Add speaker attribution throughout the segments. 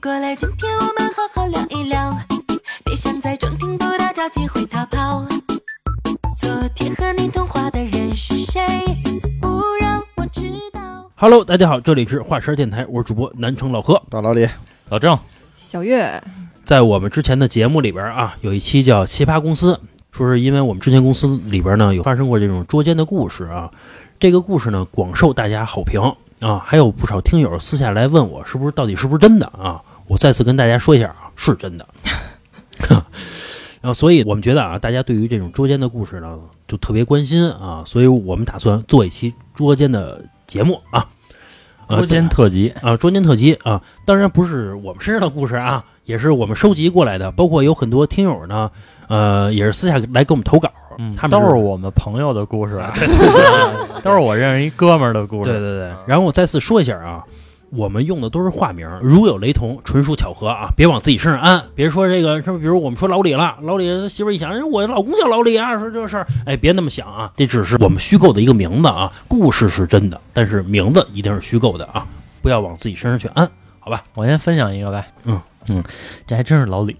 Speaker 1: 过来，今天我们好好聊一聊，别想在中听不到找机会逃跑。昨天和你通话的人是谁？不让我知道。
Speaker 2: Hello，大家好，这里是华山电台，我是主播南城老何。
Speaker 3: 大老李，
Speaker 2: 老郑，
Speaker 4: 小月，
Speaker 2: 在我们之前的节目里边啊，有一期叫《奇葩公司》，说是因为我们之前公司里边呢有发生过这种捉奸的故事啊，这个故事呢广受大家好评啊，还有不少听友私下来问我是不是到底是不是真的啊？我再次跟大家说一下啊，是真的。然后，所以我们觉得啊，大家对于这种捉奸的故事呢，就特别关心啊，所以我们打算做一期捉奸的节目啊。呃
Speaker 5: 捉奸特辑，
Speaker 2: 啊，捉奸特辑啊，当然不是我们身上的故事啊，也是我们收集过来的，包括有很多听友呢，呃，也是私下来给我们投稿，
Speaker 5: 嗯，
Speaker 2: 他们
Speaker 5: 都是我们朋友的故事，都是我认识一哥们儿的故事。
Speaker 2: 对对对。然后我再次说一下啊，我们用的都是化名，如有雷同，纯属巧合啊，别往自己身上安，别说这个什么，比如我们说老李了，老李媳妇一想，哎，我老公叫老李啊，说这个事儿，哎，别那么想啊，这只是我们虚构的一个名字啊，故事是真的，但是名字一定是虚构的啊，不要往自己身上去安，好吧？
Speaker 5: 我先分享一个呗。
Speaker 2: 嗯
Speaker 5: 嗯，这还真是老李，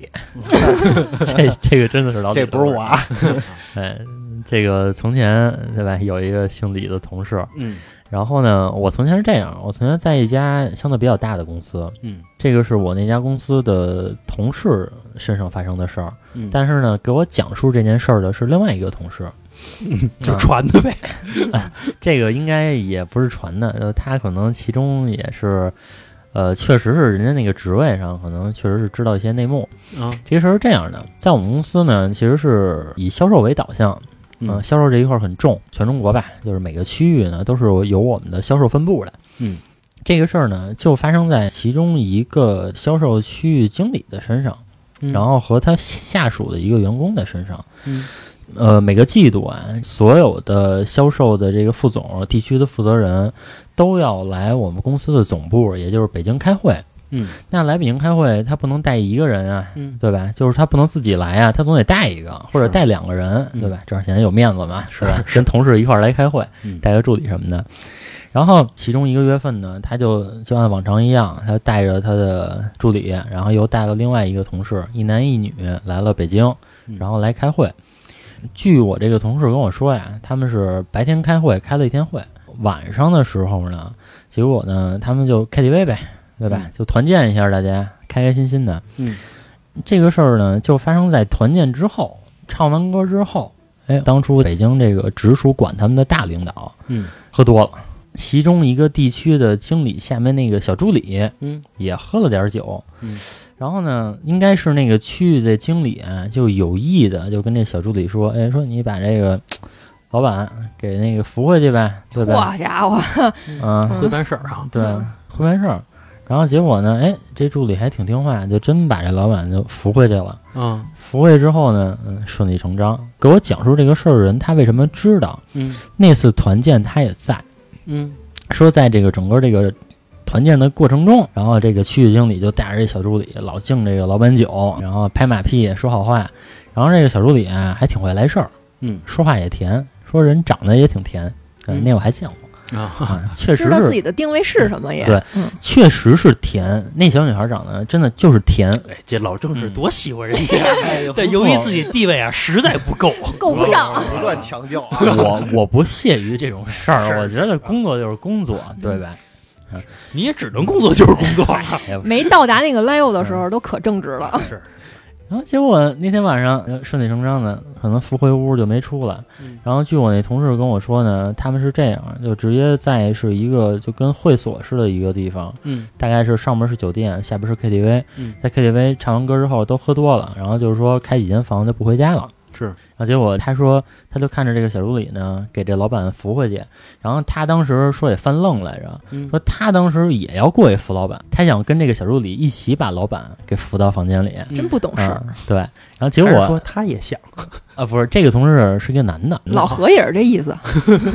Speaker 5: 这这个真的是老李，
Speaker 3: 这不是我。啊，
Speaker 5: 哎，这个从前对吧，有一个姓李的同事，
Speaker 2: 嗯
Speaker 5: 然后呢，我从前是这样，我从前在一家相对比较大的公司，
Speaker 2: 嗯。
Speaker 5: 这个是我那家公司的同事身上发生的事儿，
Speaker 2: 嗯，
Speaker 5: 但是呢，给我讲述这件事儿的是另外一个同事，
Speaker 2: 就传的呗。
Speaker 5: 这个应该也不是传的，呃，他可能其中也是，呃，确实是人家那个职位上，可能确实是知道一些内幕。
Speaker 2: 啊，
Speaker 5: 这个事儿是这样的，在我们公司呢，其实是以销售为导向，
Speaker 2: 嗯
Speaker 5: 呃，销售这一块儿很重，全中国吧，就是每个区域呢都是有我们的销售分部的。
Speaker 2: 嗯，
Speaker 5: 这个事儿呢，就发生在其中一个销售区域经理的身上，
Speaker 2: 嗯
Speaker 5: 然后和他下属的一个员工的身上。
Speaker 2: 嗯
Speaker 5: 呃，每个季度啊，所有的销售的这个副总、地区的负责人都要来我们公司的总部，也就是北京开会。
Speaker 2: 嗯
Speaker 5: 那来北京开会，他不能带一个人啊，
Speaker 2: 嗯
Speaker 5: 对吧？就是他不能自己来啊，他总得带一个或者带两个人，
Speaker 2: 嗯
Speaker 5: 对吧？这样显得有面子嘛，
Speaker 2: 是
Speaker 5: 吧？跟同事一块儿来开会，
Speaker 2: 嗯
Speaker 5: 带个助理什么的。然后其中一个月份呢，他就就按往常一样，他带着他的助理，然后又带了另外一个同事，一男一女来了北京，
Speaker 2: 嗯
Speaker 5: 然后来开会。据我这个同事跟我说呀，他们是白天开会开了一天会，晚上的时候呢，结果呢，他们就 KTV 呗，对吧？就团建一下，大家开开心心的。
Speaker 2: 嗯
Speaker 5: 这个事儿呢，就发生在团建之后，唱完歌之后，哎，当初北京这个直属管他们的大领导
Speaker 2: 嗯
Speaker 5: 喝多了，其中一个地区的经理下面那个小助理
Speaker 2: 嗯
Speaker 5: 也喝了点酒，
Speaker 2: 嗯，
Speaker 5: 然后呢，应该是那个区域的经理啊，就有意的就跟这小助理说，哎，说你把这个老板给那个扶回去呗，对吧？
Speaker 4: 好家伙，
Speaker 5: 嗯，
Speaker 2: 会办事儿啊。
Speaker 5: 对，会办事儿。然后结果呢，哎，这助理还挺听话，就真把这老板就扶回去了。
Speaker 2: 嗯。
Speaker 5: 扶回去之后呢，嗯，顺理成章。给我讲述这个事儿的人，他为什么知道？
Speaker 2: 嗯。
Speaker 5: 那次团建他也在，
Speaker 2: 嗯。
Speaker 5: 说在这个整个这个团建的过程中，然后这个区域经理就带着这小助理老敬这个老板酒，然后拍马屁说好话，然后这个小助理啊还挺会来事儿，
Speaker 2: 嗯。
Speaker 5: 说话也甜，说人长得也挺甜，呃
Speaker 2: 嗯。
Speaker 5: 那我还见过
Speaker 2: 啊
Speaker 5: 啊，确实
Speaker 4: 知道自己的定位是什么也。
Speaker 5: 对
Speaker 4: 嗯，
Speaker 5: 确实是甜，那小女孩长得真的就是甜，
Speaker 2: 哎，这老郑是
Speaker 5: 嗯
Speaker 2: 多喜欢人家，但由于自己地位啊实在不够，
Speaker 4: 够不上。
Speaker 3: 不断强调啊，
Speaker 5: 我我不屑于这种事儿，我觉得工作就是工作，对吧？
Speaker 2: 你也只能工作就是工作。
Speaker 5: 哎
Speaker 4: 没到达那个 level 的时候，都可正直了。
Speaker 2: 是，
Speaker 5: 然后结果那天晚上呃顺理成章的，可能扶回屋就没出来。
Speaker 2: 嗯
Speaker 5: 然后据我那同事跟我说呢，他们是这样，就直接在是一个就跟会所似的一个地方，
Speaker 2: 嗯
Speaker 5: 大概是上边是酒店，下边是 KTV，
Speaker 2: 嗯
Speaker 5: 在 KTV 唱完歌之后都喝多了，然后就是说开几间房就不回家了。
Speaker 2: 是，
Speaker 5: 然后结果他说，他就看着这个小助理呢，给这老板扶回去。然后他当时说也犯愣来着，
Speaker 2: 嗯
Speaker 5: 说他当时也要过去扶老板，他想跟这个小助理一起把老板给扶到房间里。
Speaker 4: 真不懂事儿
Speaker 5: 嗯，对。然后结果
Speaker 2: 说他也想，
Speaker 5: 啊，不是这个同事是个男的，
Speaker 4: 老何也是这意思。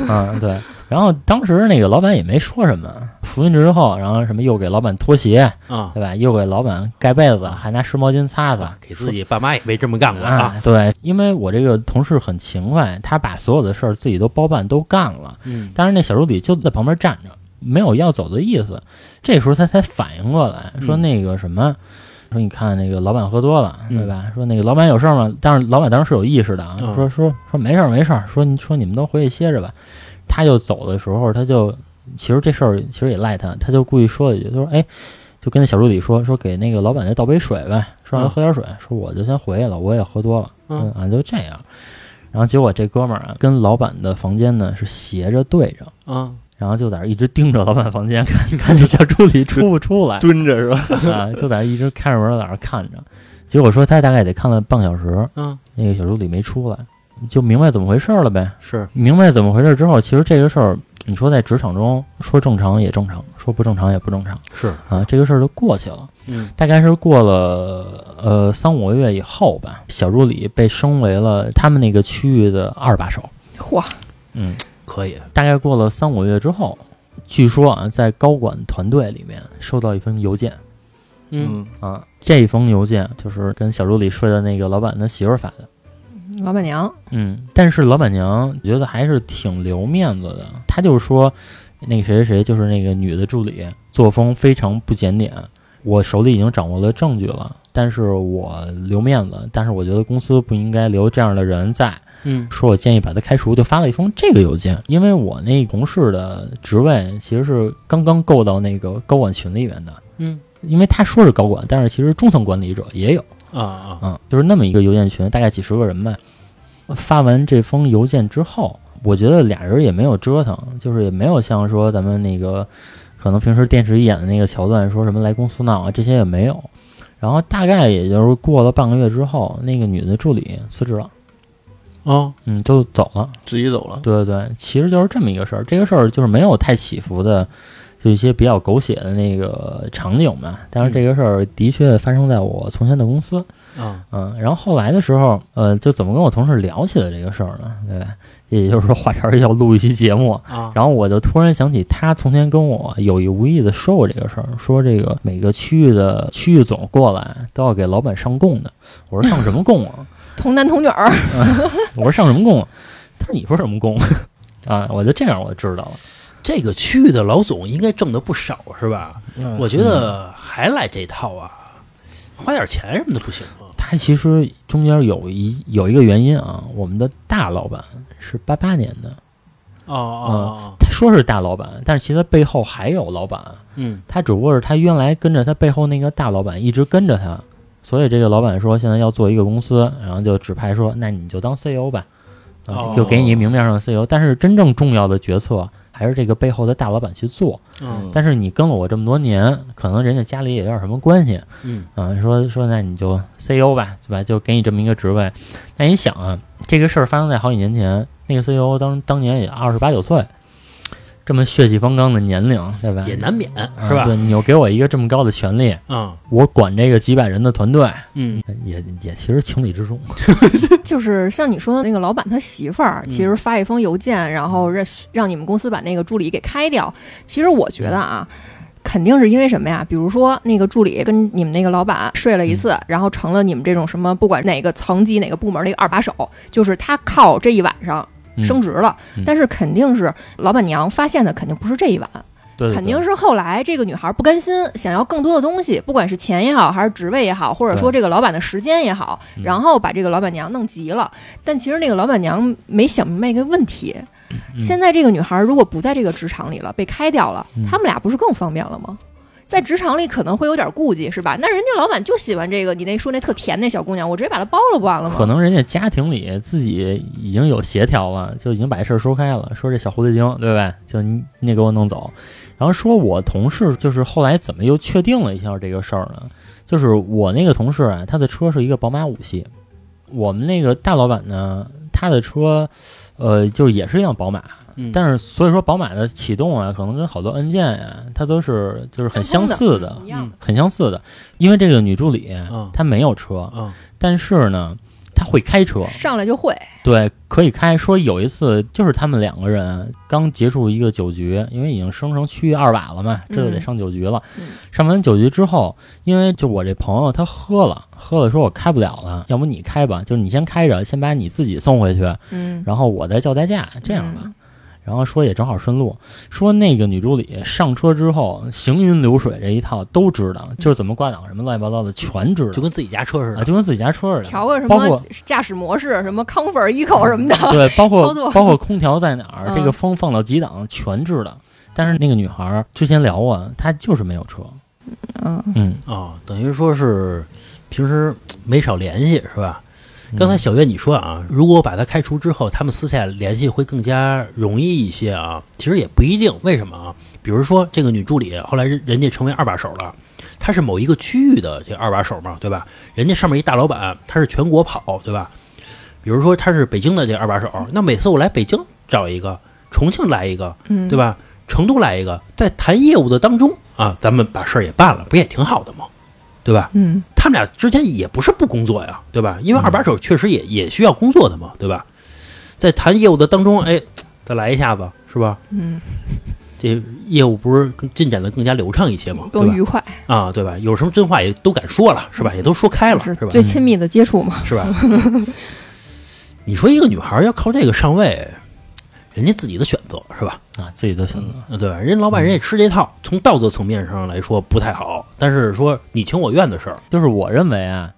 Speaker 5: 嗯对。然后当时那个老板也没说什么，扶进去之后，然后什么又给老板脱鞋，
Speaker 2: 啊，
Speaker 5: 对吧？又给老板盖被子，还拿湿毛巾擦擦，
Speaker 2: 给自己爸妈也没这么干过啊。
Speaker 5: 啊，对，因为我这个同事很勤快，他把所有的事儿自己都包办都干了，
Speaker 2: 嗯
Speaker 5: 但是那小助理就在旁边站着，没有要走的意思。这时候他才反应过来，说
Speaker 2: 嗯
Speaker 5: 那个什么，说你看那个老板喝多了，
Speaker 2: 嗯
Speaker 5: 对吧？说那个老板有事儿吗？但是老板当时是有意识的啊，
Speaker 2: 嗯
Speaker 5: 说说说没事儿没事儿，说你说你们都回去歇着吧。他就走的时候，他就其实这事儿其实也赖他，他就故意说了一句，他说哎。就跟那小助理说说给那个老板再倒杯水呗，说让他
Speaker 2: 嗯。
Speaker 5: 喝点水，说我就先回去了，我也喝多了，
Speaker 2: 嗯。
Speaker 5: 啊就这样，然后结果这哥们儿啊跟老板的房间呢是斜着对着，
Speaker 2: 嗯。
Speaker 5: 然后就在那儿一直盯着老板房间看，看这小助理出不出来。
Speaker 3: 蹲着是吧？
Speaker 5: 啊，就在那儿一直开着门在那儿看着，结果说他大概得看了半个小时，
Speaker 2: 嗯，
Speaker 5: 那个小助理没出来，就明白怎么回事了呗。
Speaker 2: 是，
Speaker 5: 明白怎么回事之后，其实这个事儿，你说在职场中说正常也正常，说不正常也不正常。
Speaker 2: 是，
Speaker 5: 啊，这个事儿就过去了。
Speaker 2: 嗯。
Speaker 5: 大概是过了呃三五个月以后吧，小助理被升为了他们那个区域的二把手。
Speaker 4: 嚯，
Speaker 5: 嗯，
Speaker 2: 可以，
Speaker 5: 大概过了三五个月之后，据说啊，在高管团队里面收到一封邮件。
Speaker 2: 嗯。
Speaker 5: 啊，这封邮件就是跟小助理睡的那个老板的媳妇儿发的。
Speaker 4: 老板娘，
Speaker 5: 嗯，但是老板娘觉得还是挺留面子的，她就说，那个谁谁谁就是那个女的助理，作风非常不检点。我手里已经掌握了证据了，但是我留面子，但是我觉得公司不应该留这样的人在，
Speaker 2: 嗯
Speaker 5: 说我建议把他开除，就发了一封这个邮件。因为我那同事的职位其实是刚刚够到那个高管群里面的，
Speaker 2: 嗯
Speaker 5: 因为他说是高管，但是其实中层管理者也有。
Speaker 2: 啊啊，
Speaker 5: 嗯，就是那么一个邮件群，大概几十个人吧。发完这封邮件之后，我觉得俩人也没有折腾，就是也没有像说咱们那个可能平时电视里演的那个桥段，说什么来公司闹啊，这些也没有。然后大概也就是过了半个月之后，那个女的助理辞职了，
Speaker 2: 哦，
Speaker 5: 嗯，就走了。
Speaker 3: 自己走了。
Speaker 5: 对对对，其实就是这么一个事儿。这个事儿就是没有太起伏的，就一些比较狗血的那个场景吧。但是这个事儿的确发生在我从前的公司。
Speaker 2: 啊，
Speaker 5: 嗯，然后后来的时候，呃，就怎么跟我同事聊起了这个事儿呢？对吧？也就是说，话茬儿要录一期节目，
Speaker 2: 啊，
Speaker 5: 然后我就突然想起他从前跟我有意无意的说过这个事儿，说这个每个区域的区域总过来都要给老板上供的。我说上什么供啊？
Speaker 4: 童男童女儿，
Speaker 5: 我说上什么供啊？他说你说什么供 啊？我就这样我就知道了。
Speaker 2: 这个区域的老总应该挣的不少是吧？
Speaker 5: 嗯
Speaker 2: 我觉得还来这套啊，花点钱什么的不行吗？
Speaker 5: 他其实中间有一有一个原因啊，我们的大老板是八八年的，
Speaker 2: 哦哦，
Speaker 5: 他说是大老板，但是其实他背后还有老板。
Speaker 2: 嗯
Speaker 5: 他只不过是他原来跟着他背后那个大老板一直跟着他，所以这个老板说现在要做一个公司，然后就指派说那你就当 CEO 吧，啊
Speaker 2: 哦，
Speaker 5: 就给你明面上的 CEO，但是真正重要的决策还是这个背后的大老板去做。
Speaker 2: 嗯
Speaker 5: 但是你跟了我这么多年，可能人家家里也有点什么关系，
Speaker 2: 嗯
Speaker 5: 啊，说说那你就 CEO 吧，对吧？就给你这么一个职位。那你想啊，这个事儿发生在好几年前，那个 CEO 当当年也二十八九岁，这么血气方刚的年龄，对吧？
Speaker 2: 也难免
Speaker 5: 啊
Speaker 2: 是吧
Speaker 5: 对？你又给我一个这么高的权利，
Speaker 2: 嗯，
Speaker 5: 我管这个几百人的团队，
Speaker 2: 嗯
Speaker 5: 也也其实情理之中。
Speaker 4: 就是像你说的那个老板他媳妇儿，
Speaker 2: 嗯
Speaker 4: 其实发一封邮件，然后让让你们公司把那个助理给开掉。其实我觉得啊。肯定是因为什么呀？比如说那个助理跟你们那个老板睡了一次，然后成了你们这种什么不管哪个层级哪个部门的一个二把手，就是他靠这一晚上
Speaker 5: 嗯
Speaker 4: 升职了。
Speaker 5: 嗯。
Speaker 4: 但是肯定是老板娘发现的，肯定不是这一晚，
Speaker 5: 对对对。
Speaker 4: 肯定是后来这个女孩不甘心，想要更多的东西，不管是钱也好，还是职位也好，或者说这个老板的时间也好，
Speaker 5: 嗯。
Speaker 4: 然后把这个老板娘弄急了。但其实那个老板娘没想明白一个问题：
Speaker 5: 嗯。
Speaker 4: 现在这个女孩如果不在这个职场里了，被开掉了
Speaker 5: 嗯，
Speaker 4: 他们俩不是更方便了吗？在职场里可能会有点顾忌，是吧？那人家老板就喜欢这个，你那说那特甜那小姑娘，我直接把她包了不完了吗？
Speaker 5: 可能人家家庭里自己已经有协调了，就已经把这事儿说开了，说这小狐狸精，对吧？就你你得给我弄走。然后说我同事就是后来怎么又确定了一下这个事儿呢？就是我那个同事啊，他的车是一个宝马五系，我们那个大老板呢，他的车，呃，就是也是一辆宝马，
Speaker 2: 嗯，
Speaker 5: 但是所以说宝马的启动啊，可能跟好多按键呀、它都是就是很相似的
Speaker 4: 嗯，一样。
Speaker 5: 很相似的。因为这个女助理
Speaker 2: 嗯
Speaker 5: 她没有车，
Speaker 2: 啊
Speaker 5: 但是呢，她会开车，
Speaker 4: 上来就会，
Speaker 5: 对，可以开。说有一次就是他们两个人刚结束一个酒局，因为已经升成区域二把了嘛，这就得
Speaker 4: 嗯
Speaker 5: 上酒局了。
Speaker 4: 嗯
Speaker 5: 上完酒局之后，因为就我这朋友他喝了，喝了说我开不了了，要不你开吧，就是你先开着，先把你自己送回去，
Speaker 4: 嗯，
Speaker 5: 然后我再叫代驾，这样吧。
Speaker 4: 嗯
Speaker 5: 然后说也正好顺路，说那个女助理上车之后行云流水这一套都知道，就是怎么挂档什么乱七八糟的全知道，
Speaker 2: 就跟自己家车似
Speaker 5: 啊，
Speaker 2: 的。
Speaker 5: 就跟自己家车似的。
Speaker 4: 调个什么驾驶模式，什么 comfort、eco 什么的，
Speaker 5: 对，包括包括空调在哪儿，
Speaker 4: 嗯
Speaker 5: 这个风放到几档全知道。但是那个女孩儿之前聊过，她就是没有车。
Speaker 4: 嗯，
Speaker 5: 嗯，
Speaker 2: 啊，等于说是平时没少联系是吧？刚才
Speaker 5: 嗯
Speaker 2: 小月你说啊，如果把他开除之后，他们私下联系会更加容易一些啊。其实也不一定，为什么啊？比如说这个女助理后来人人家成为二把手了，她是某一个区域的这二把手嘛，对吧？人家上面一大老板，他是全国跑，对吧？比如说他是北京的这二把手，那每次我来北京找一个，重庆来一个，
Speaker 4: 嗯，
Speaker 2: 对？吧？成都来一个，在谈业务的当中啊，咱们把事儿也办了，不也挺好的吗？对吧？
Speaker 4: 嗯，
Speaker 2: 他们俩之间也不是不工作呀，对吧？因为二把手确实也也需要工作的嘛，对吧？在谈业务的当中，哎，再来一下子，是吧？
Speaker 4: 嗯，
Speaker 2: 这业务不是更进展的更加流畅一些嘛？
Speaker 4: 更愉快，
Speaker 2: 啊，对吧？有什么真话也都敢说了，是吧？也都说开了，是吧？
Speaker 4: 最亲密的接触嘛。
Speaker 2: 是吧？你说一个女孩要靠这个上位，人家自己的选择是吧？
Speaker 5: 啊，自己的选择。
Speaker 2: 嗯，对吧？人老板人也吃这套，从道德层面上来说不太好，但是说你情我愿的事儿，
Speaker 5: 就是我认为啊，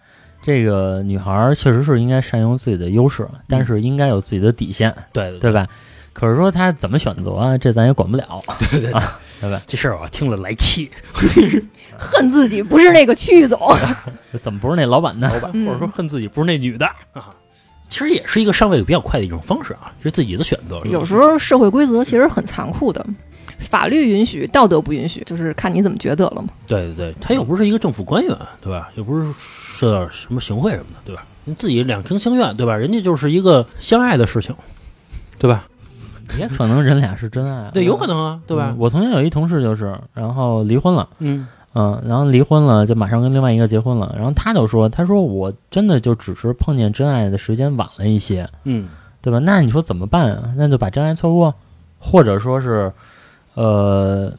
Speaker 5: 这个女孩儿确实是应该善用自己的优势，但是应该有自己的底线，
Speaker 2: 对对
Speaker 5: 对吧？可是说她怎么选择啊，这咱也管不了，
Speaker 2: 对对
Speaker 5: 啊，对吧？
Speaker 2: 这事儿我听了来气，
Speaker 4: 恨自己不是那个区域总，
Speaker 5: 怎么不是那老板呢？
Speaker 2: 老板，
Speaker 4: 嗯
Speaker 2: 或者说恨自己不是那女的啊。其实也是一个上位比较快的一种方式啊，是自己的选择。
Speaker 4: 有时候社会规则其实很残酷的，法律允许，道德不允许，就是看你怎么觉得了嘛。
Speaker 2: 对对对，他又不是一个政府官员，对吧？又不是受到什么行贿什么的，对吧？你自己两情相愿，对吧？人家就是一个相爱的事情，对吧？
Speaker 5: 也可能人俩是真爱，
Speaker 2: 对，有可能啊，对吧
Speaker 5: 嗯？我曾经有一同事就是，然后离婚了。
Speaker 2: 嗯
Speaker 5: 嗯，然后离婚了，就马上跟另外一个结婚了。然后他就说：“他说我真的就只是碰见真爱的时间晚了一些，
Speaker 2: 嗯，
Speaker 5: 对吧？那你说怎么办啊？那就把真爱错过，或者说是，呃，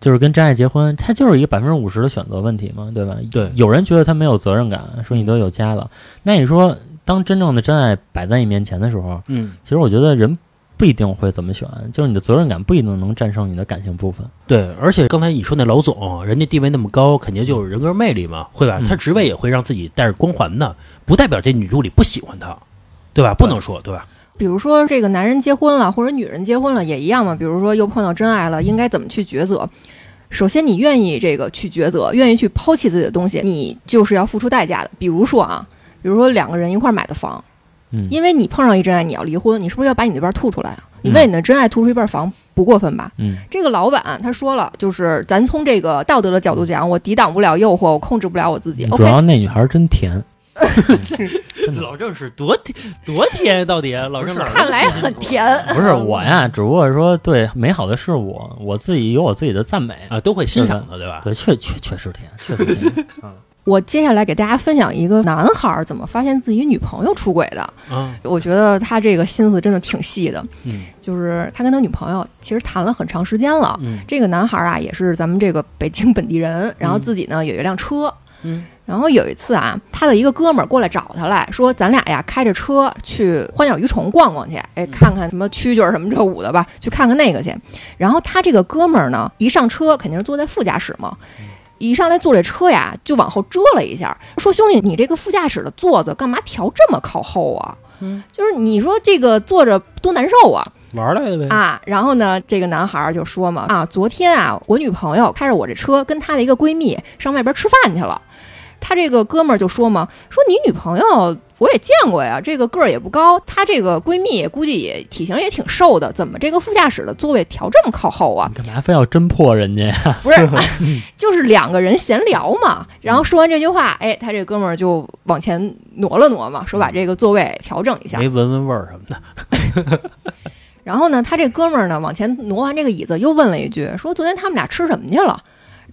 Speaker 5: 就是跟真爱结婚，他就是一个百分之五十的选择问题嘛，对吧？
Speaker 2: 对
Speaker 5: 有人觉得他没有责任感，说你都有家了，那你说当真正的真爱摆在你面前的时候，
Speaker 2: 嗯，
Speaker 5: 其实我觉得人不一定会怎么选，就是你的责任感不一定能战胜你的感性部分。
Speaker 2: 对，而且刚才你说那老总，人家地位那么高，肯定就有人格魅力嘛，会吧？
Speaker 5: 嗯
Speaker 2: 他职位也会让自己带着光环的，不代表这女助理不喜欢他，对吧？不能说，对吧？
Speaker 4: 比如说这个男人结婚了，或者女人结婚了也一样嘛。比如说又碰到真爱了，应该怎么去抉择？首先，你愿意这个去抉择，愿意去抛弃自己的东西，你就是要付出代价的。比如说啊，比如说两个人一块儿买的房，
Speaker 5: 嗯，
Speaker 4: 因为你碰上一真爱，你要离婚，你是不是要把你那边吐出来啊？你
Speaker 5: 嗯
Speaker 4: 为你的真爱吐出一半房，不过分吧？
Speaker 5: 嗯
Speaker 4: 这个老板他说了，就是咱从这个道德的角度讲，我抵挡不了诱惑，我控制不了我自己。
Speaker 5: 主要那女孩真甜，
Speaker 2: 老郑是多甜多甜，到底老郑
Speaker 4: 看来很甜。
Speaker 5: 不是我呀，只不过说对美好的事物，我自己有我自己的赞美。
Speaker 2: 啊，都会欣赏的，对吧？
Speaker 5: 对，确确确实甜，确实甜。
Speaker 4: 我接下来给大家分享一个男孩儿怎么发现自己女朋友出轨的。
Speaker 2: 啊，
Speaker 4: 我觉得他这个心思真的挺细的，
Speaker 2: 嗯
Speaker 4: 就是他跟他女朋友其实谈了很长时间了。
Speaker 2: 嗯
Speaker 4: 这个男孩儿啊，也是咱们这个北京本地人，然后自己呢有一辆车。
Speaker 2: 嗯
Speaker 4: 然后有一次啊，他的一个哥们儿过来找他来说，咱俩呀开着车去花鸟鱼虫逛逛去，哎，看看什么蛐蛐儿什么这舞的吧，去看看那个去。然后他这个哥们儿呢，一上车肯定是坐在副驾驶嘛，一上来坐这车呀，就往后遮了一下，说兄弟，你这个副驾驶的座子干嘛调这么靠后啊？
Speaker 2: 嗯，
Speaker 4: 就是你说这个坐着多难受啊！
Speaker 2: 玩来的呗。
Speaker 4: 啊，然后呢，这个男孩儿就说嘛，啊，昨天啊，我女朋友开着我这车跟她的一个闺蜜上外边吃饭去了。他这个哥们儿就说嘛，说你女朋友我也见过呀，这个个儿也不高，她这个闺蜜估计也体型也挺瘦的，怎么这个副驾驶的座位调这么靠后啊？
Speaker 5: 你干嘛非要侦破人家呀？
Speaker 4: 不是，就是两个人闲聊嘛。然后说完这句话，哎，他这哥们儿就往前挪了挪嘛，说把这个座位调整一下。
Speaker 2: 没闻闻味儿什么的，
Speaker 4: 然后呢，他这哥们儿呢往前挪完这个椅子，又问了一句，说昨天他们俩吃什么去了？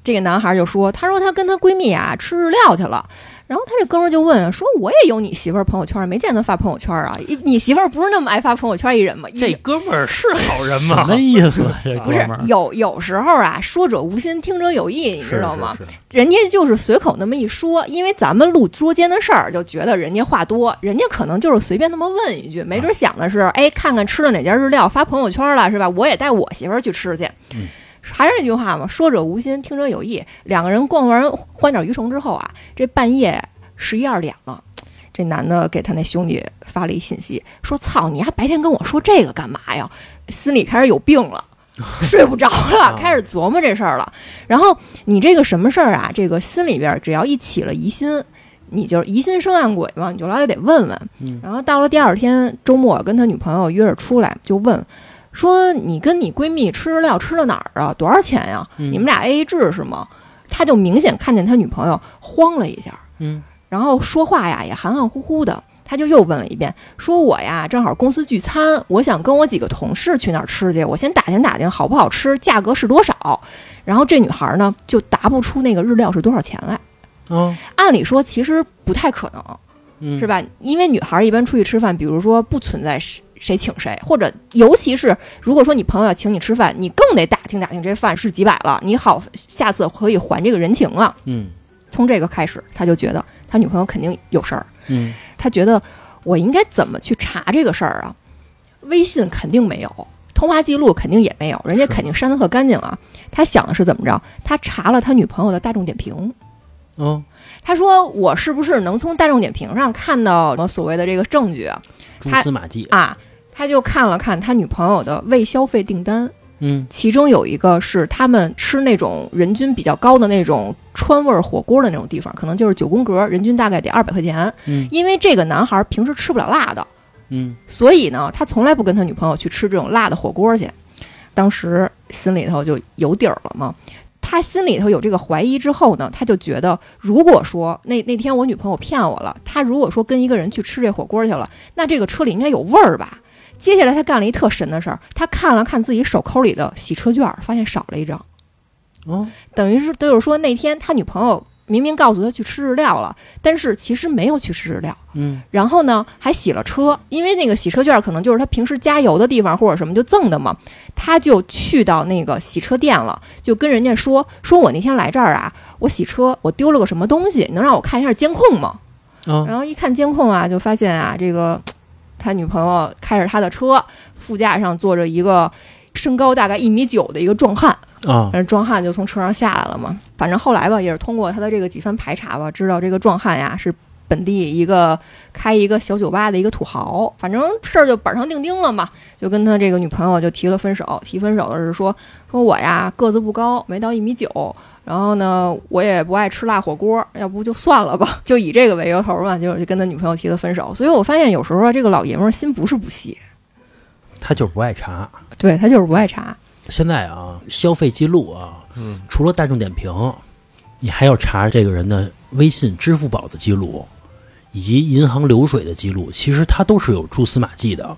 Speaker 4: 这个男孩就说，他说他跟他闺蜜啊吃日料去了，然后他这哥们儿就问说：“我也有你媳妇儿朋友圈，没见他发朋友圈啊？你你媳妇儿不是那么爱发朋友圈一人吗？”
Speaker 2: 这哥们儿是好人吗？
Speaker 5: 什么意思
Speaker 4: 不是
Speaker 5: 哥们儿
Speaker 4: 有有时候啊，说者无心，听者有意，你知道吗？
Speaker 2: 是？是是
Speaker 4: 人家就是随口那么一说，因为咱们录捉奸的事儿，就觉得人家话多，人家可能就是随便那么问一句，没准想的是，哎，看看吃了哪家日料，发朋友圈了是吧？我也带我媳妇儿去吃去。
Speaker 2: 嗯
Speaker 4: 还是那句话嘛，说者无心，听者有意。两个人逛完欢点鱼虫之后啊，这半夜十一二点了。这男的给他那兄弟发了一信息，说：“操，你还白天跟我说这个干嘛呀？心里开始有病了，睡不着了，
Speaker 2: 啊
Speaker 4: 开始琢磨这事儿了。然后你这个什么事儿啊？这个心里边儿只要一起了疑心，你就疑心生暗鬼嘛，你就老得得问问。
Speaker 2: 嗯
Speaker 4: 然后到了第二天周末，跟他女朋友约着出来，就问说：“你跟你闺蜜吃日料吃到哪儿啊？多少钱呀？
Speaker 2: 嗯
Speaker 4: 你们俩 A A 制是吗？”他就明显看见他女朋友慌了一下，
Speaker 2: 嗯
Speaker 4: 然后说话呀也含含糊糊的。他就又问了一遍，说我呀正好公司聚餐，我想跟我几个同事去那儿吃去，我先打听打听好不好吃，价格是多少。然后这女孩呢就答不出那个日料是多少钱来。
Speaker 2: 哦，
Speaker 4: 按理说其实不太可能，
Speaker 2: 嗯
Speaker 4: 是？吧？因为女孩一般出去吃饭，比如说不存在谁谁请谁，或者尤其是如果说你朋友要请你吃饭，你更得打听打听这饭是几百了，你好下次可以还这个人情啊。
Speaker 2: 嗯
Speaker 4: 从这个开始，他就觉得他女朋友肯定有事儿，
Speaker 2: 嗯
Speaker 4: 他觉得我应该怎么去查这个事儿啊？微信肯定没有，通话记录肯定也没有，人家肯定删的特干净啊。他想的是怎么着？他查了他女朋友的大众点评。
Speaker 2: 哦，
Speaker 4: 他说：“我是不是能从大众点评上看到什么所谓的这个证据啊？
Speaker 2: 蛛丝马迹。
Speaker 4: 啊，他就看了看他女朋友的未消费订单，
Speaker 2: 嗯
Speaker 4: 其中有一个是他们吃那种人均比较高的那种川味儿火锅的那种地方，可能就是九宫格，人均大概得二百块钱。
Speaker 2: 嗯
Speaker 4: 因为这个男孩平时吃不了辣的，
Speaker 2: 嗯
Speaker 4: 所以呢，他从来不跟他女朋友去吃这种辣的火锅去。当时心里头就有底儿了嘛。他心里头有这个怀疑之后呢，他就觉得，如果说那那天我女朋友骗我了，他如果说跟一个人去吃这火锅去了，那这个车里应该有味儿吧？接下来他干了一特神的事儿，他看了看自己手抠里的洗车券，发现少了一张。
Speaker 2: 哦，
Speaker 4: 等于是就是说那天他女朋友明明告诉他去吃日料了，但是其实没有去吃日料。
Speaker 2: 嗯
Speaker 4: 然后呢，还洗了车，因为那个洗车券可能就是他平时加油的地方或者什么就赠的嘛，他就去到那个洗车店了，就跟人家说，说我那天来这儿啊，我洗车我丢了个什么东西，能让我看一下监控吗？
Speaker 2: 哦
Speaker 4: 然后一看监控啊，就发现啊，这个他女朋友开着他的车，副驾上坐着一个身高大概一米九的一个壮汉，
Speaker 2: 啊
Speaker 4: 但是壮汉就从车上下来了嘛。反正后来吧，也是通过他的这个几番排查吧，知道这个壮汉呀是本地一个开一个小酒吧的一个土豪。反正事儿就板上钉钉了嘛，就跟他这个女朋友就提了分手。提分手的是说说我呀个子不高，没到一米九。然后呢，我也不爱吃辣火锅，要不就算了吧，就以这个为由头嘛，就就跟他女朋友提了分手。所以我发现有时候啊，这个老爷们儿心不是不细，
Speaker 2: 他就是不爱查。
Speaker 4: 对他就是不爱查。
Speaker 2: 现在啊，消费记录啊，
Speaker 5: 嗯，
Speaker 2: 除了大众点评，你还要查这个人的微信、支付宝的记录，以及银行流水的记录。其实它都是有蛛丝马迹的。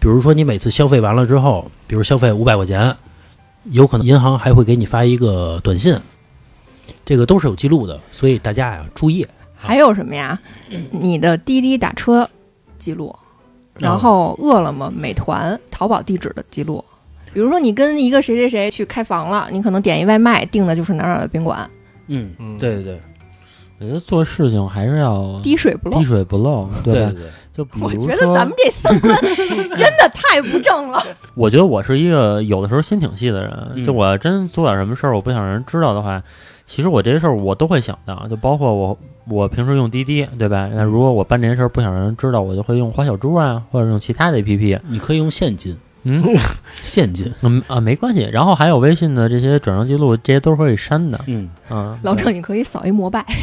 Speaker 2: 比如说，你每次消费完了之后，比如消费五百块钱，有可能银行还会给你发一个短信，这个都是有记录的。所以大家呀，注意。
Speaker 4: 还有什么呀？你的滴滴打车记录，然后饿了么、美团、淘宝地址的记录。比如说，你跟一个谁谁谁去开房了，你可能点一外卖，订的就是哪儿哪儿的宾馆，
Speaker 2: 嗯，
Speaker 5: 嗯
Speaker 2: 对对对
Speaker 5: 我觉得做事情还是要
Speaker 4: 滴水不漏
Speaker 5: 滴。水不漏，吧？
Speaker 2: 对对对，
Speaker 5: 就比如
Speaker 4: 我，觉得咱们这三观真的太不正了。
Speaker 5: 我觉得我是一个有的时候心挺细的人，
Speaker 2: 嗯
Speaker 5: 就我要真做点什么事儿，我不想让人知道的话，其实我这些事儿我都会想到，就包括我我平时用滴滴，对吧？那如果我办这些事儿不想让人知道，我就会用花小猪啊，或者用其他的 APP。
Speaker 2: 你可以用现金，
Speaker 5: 嗯
Speaker 2: 现金。
Speaker 5: 嗯啊，没关系。然后还有微信的这些转账记录，这些都是可以删的。
Speaker 2: 嗯，
Speaker 5: 啊，
Speaker 4: 老郑，你可以扫一摩拜，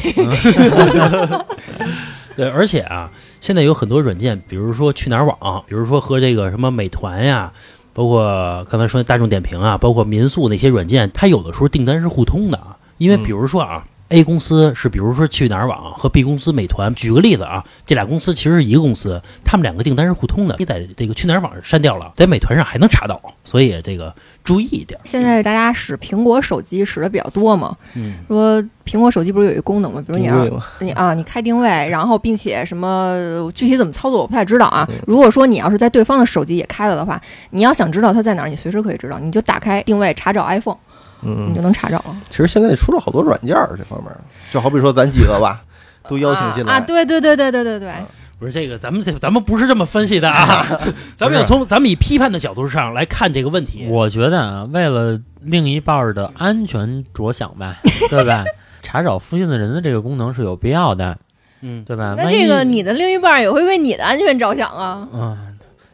Speaker 2: 对，而且啊，现在有很多软件，比如说去哪儿网，比如说和这个什么美团呀，包括刚才说的大众点评啊，包括民宿那些软件，它有的时候订单是互通的啊。因为
Speaker 3: 嗯
Speaker 2: 比如说啊，A 公司是比如说去哪儿网和 B 公司美团，举个例子啊，这俩公司其实是一个公司，他们两个订单是互通的。你在这个去哪儿网上删掉了，在美团上还能查到，所以这个注意一点。
Speaker 4: 现在大家使苹果手机使的比较多嘛，
Speaker 2: 嗯，
Speaker 4: 说苹果手机不是有一个功能吗？比如你要你啊，你开定位，然后并且什么具体怎么操作我不太知道啊。如果说你要是在对方的手机也开了的话，你要想知道它在哪儿，你随时可以知道，你就打开定位查找 iPhone，你
Speaker 3: 嗯
Speaker 4: 就，能查着了。
Speaker 3: 其实现在出了好多软件儿这方面，就好比说咱几个吧，都邀请进来，
Speaker 4: 啊，啊对对对对对对对，
Speaker 2: 不是这个，咱们这咱们不是这么分析的啊，咱们要从咱们以批判的角度上来看这个问题。
Speaker 5: 我觉得啊，为了另一半的安全着想吧，对吧？查找附近的人的这个功能是有必要的，
Speaker 2: 嗯，
Speaker 5: 对吧？
Speaker 4: 那这个你的另一半也会为你的安全着想啊。
Speaker 5: 啊，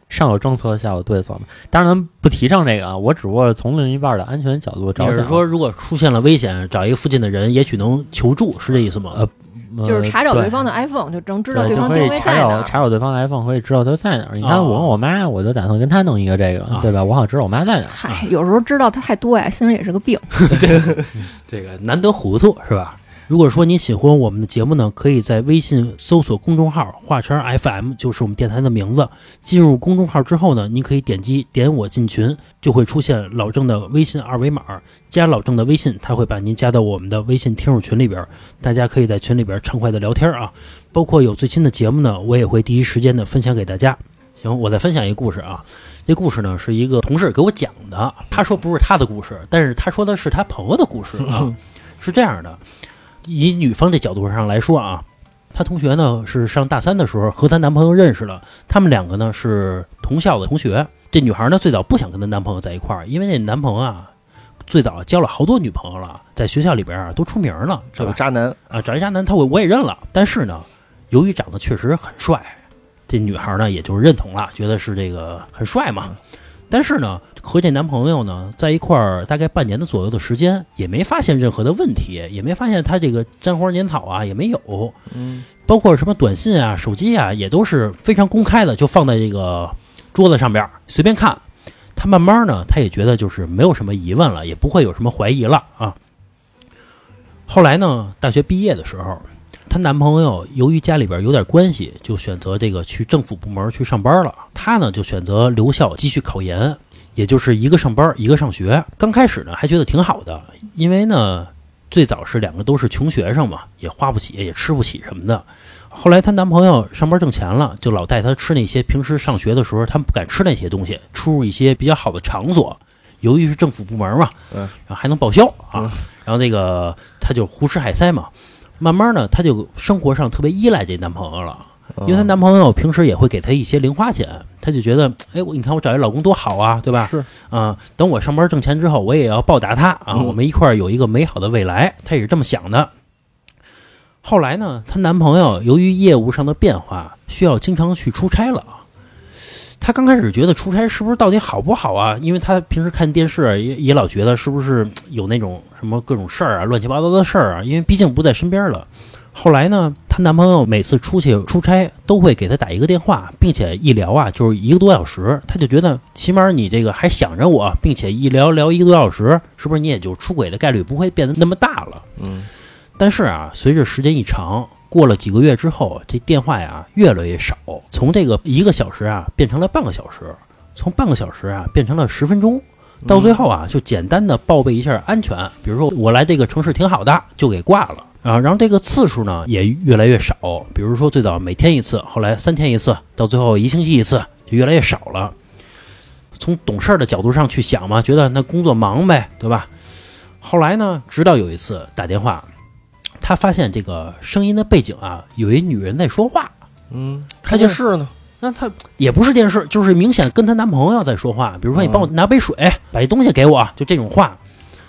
Speaker 5: 上有政策，下有对策嘛。当然，咱们不提倡这个啊，我只不过是从另一半的安全角度着想。
Speaker 2: 你是说，如果出现了危险，找一个附近的人，也许能求助，是这意思吗？
Speaker 5: 呃呃
Speaker 4: 就是查找对
Speaker 5: 对
Speaker 4: 方的 iPhone，就能知道
Speaker 5: 对，
Speaker 4: 方定位在哪儿。
Speaker 5: 查找对方的 iPhone，可以知道他在哪儿。你看
Speaker 2: 哦
Speaker 5: 我跟我妈，我就打算跟她弄一个这个，
Speaker 2: 啊
Speaker 5: 对吧？我好知道我妈在哪儿。
Speaker 4: 嗨，有时候知道它太多呀，心里也是个病。
Speaker 2: 这个难得糊涂是吧？如果说您喜欢我们的节目呢，可以在微信搜索公众号“画圈 FM”，就是我们电台的名字。进入公众号之后呢，您可以点击“点我进群”，就会出现老郑的微信二维码，加老郑的微信，他会把您加到我们的微信听友群里边，大家可以在群里边畅快的聊天啊。包括有最新的节目呢，我也会第一时间的分享给大家。行，我再分享一个故事啊。这故事呢是一个同事给我讲的，他说不是他的故事，但是他说的是他朋友的故事啊。是这样的，以女方这角度上来说啊，她同学呢是上大三的时候和她男朋友认识了，他们两个呢是同校的同学。这女孩呢最早不想跟她男朋友在一块儿，因为那男朋友啊最早交了好多女朋友了，在学校里边啊都出名了，
Speaker 3: 找？个渣男，
Speaker 2: 啊，找一渣男，他我我也认了。但是呢，由于长得确实很帅，这女孩呢也就认同了，觉得是这个很帅嘛。但是呢，和这男朋友呢在一块儿大概半年的左右的时间，也没发现任何的问题，也没发现他这个沾花粘草啊，也没有。
Speaker 3: 嗯，
Speaker 2: 包括什么短信啊、手机啊，也都是非常公开的，就放在这个桌子上边儿随便看。他慢慢呢，他也觉得就是没有什么疑问了，也不会有什么怀疑了啊。后来呢，大学毕业的时候，她男朋友由于家里边有点关系，就选择这个去政府部门去上班了。她呢就选择留校继续考研，也就是一个上班一个上学。刚开始呢还觉得挺好的，因为呢最早是两个都是穷学生嘛，也花不起，也吃不起什么的。后来她男朋友上班挣钱了，就老带她吃那些平时上学的时候她不敢吃那些东西，出入一些比较好的场所。由于是政府部门嘛，
Speaker 3: 嗯
Speaker 2: 然后还能报销啊，
Speaker 3: 嗯
Speaker 2: 然后那个她就胡吃海塞嘛。慢慢呢，她就生活上特别依赖这男朋友了，
Speaker 3: 嗯
Speaker 2: 因为她男朋友平时也会给她一些零花钱，她就觉得，哎，我你看我找一老公多好啊，对吧？
Speaker 3: 是
Speaker 2: 啊、等我上班挣钱之后，我也要报答他啊，
Speaker 3: 嗯
Speaker 2: 我们一块儿有一个美好的未来。她也是这么想的。后来呢，她男朋友由于业务上的变化，需要经常去出差了。她刚开始觉得出差是不是到底好不好啊？因为她平时看电视也也老觉得是不是有那种什么各种事儿啊、乱七八糟的事儿啊，因为毕竟不在身边了。后来呢，她男朋友每次出去出差都会给她打一个电话，并且一聊啊就是一个多小时，她就觉得起码你这个还想着我，并且一聊聊一个多小时，是不是你也就出轨的概率不会变得那么大了？
Speaker 3: 嗯，
Speaker 2: 但是啊，随着时间一长，过了几个月之后，这电话呀越来越少，从这个一个小时啊变成了半个小时，从半个小时啊变成了十分钟，到最后啊就简单的报备一下安全，比如说我来这个城市挺好的，就给挂了。啊，然后这个次数呢也越来越少，比如说最早每天一次，后来三天一次，到最后一星期一次，就越来越少了。从懂事儿的角度上去想嘛，觉得那工作忙呗，对吧？后来呢，直到有一次打电话，他发现这个声音的背景啊，有一女人在说话。
Speaker 3: 嗯，
Speaker 2: 他就
Speaker 3: 电视呢，
Speaker 2: 那她也不是电视，就是明显跟她男朋友在说话。比如说，你帮我
Speaker 3: 嗯
Speaker 2: 拿杯水，把这东西给我，就这种话。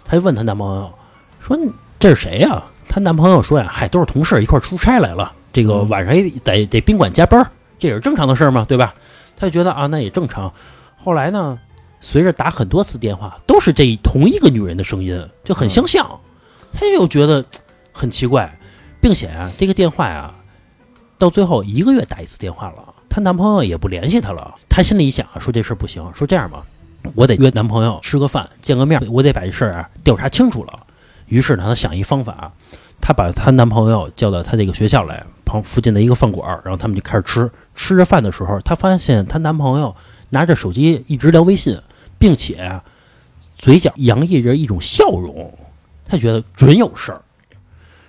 Speaker 2: 她就问她男朋友说：“你这是谁呀、她男朋友说呀：“嗨，都是同事一块出差来了，这个
Speaker 3: 嗯
Speaker 2: 晚上也得得宾馆加班，这也是正常的事儿嘛，对吧？”她就觉得啊，那也正常。后来呢，随着打很多次电话，都是这同一个女人的声音，就很相像。她又觉得很奇怪，并且啊，这个电话呀、到最后一个月打一次电话了，她男朋友也不联系她了。她心里一想，说这事儿不行，说这样吧，我得约男朋友吃个饭，见个面，我得把这事儿啊调查清楚了。于是呢，她想一方法，她把她男朋友叫到她这个学校来，旁附近的一个饭馆，然后他们就开始吃。吃着饭的时候，她发现她男朋友拿着手机一直聊微信，并且嘴角洋溢着一种笑容，她觉得准有事儿。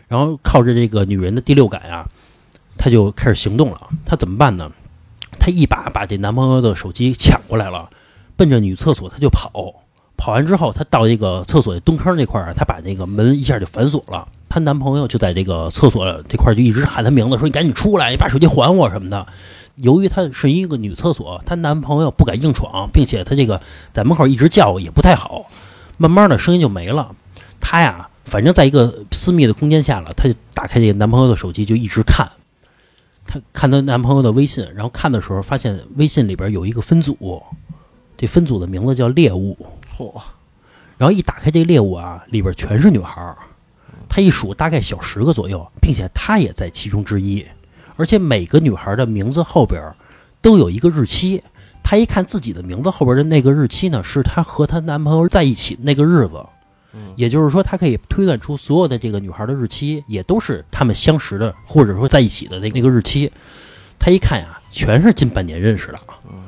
Speaker 2: 然后靠着这个女人的第六感啊，她就开始行动了。她怎么办呢？她一把把这男朋友的手机抢过来了，奔着女厕所她就跑。跑完之后，她到这个厕所的蹲坑那块儿，她把那个门一下就反锁了。她男朋友就在这个厕所这块儿就一直喊她名字，说：“你赶紧出来，你把手机还我什么的。”由于她是一个女厕所，她男朋友不敢硬闯，并且她这个在门口一直叫也不太好，慢慢的声音就没了。她呀，反正在一个私密的空间下了，她就打开这个男朋友的手机就一直看。她看她男朋友的微信，然后看的时候发现微信里边有一个分组，这分组的名字叫猎物。
Speaker 3: 嚯，
Speaker 2: 然后一打开这个猎物啊，里边全是女孩儿，她一数大概小十个左右，并且她也在其中之一，而且每个女孩的名字后边都有一个日期。她一看自己的名字后边的那个日期呢，是她和她男朋友在一起那个日子，也就是说，他可以推断出所有的这个女孩的日期也都是他们相识的，或者说在一起的那那个日期。他一看呀，全是近半年认识的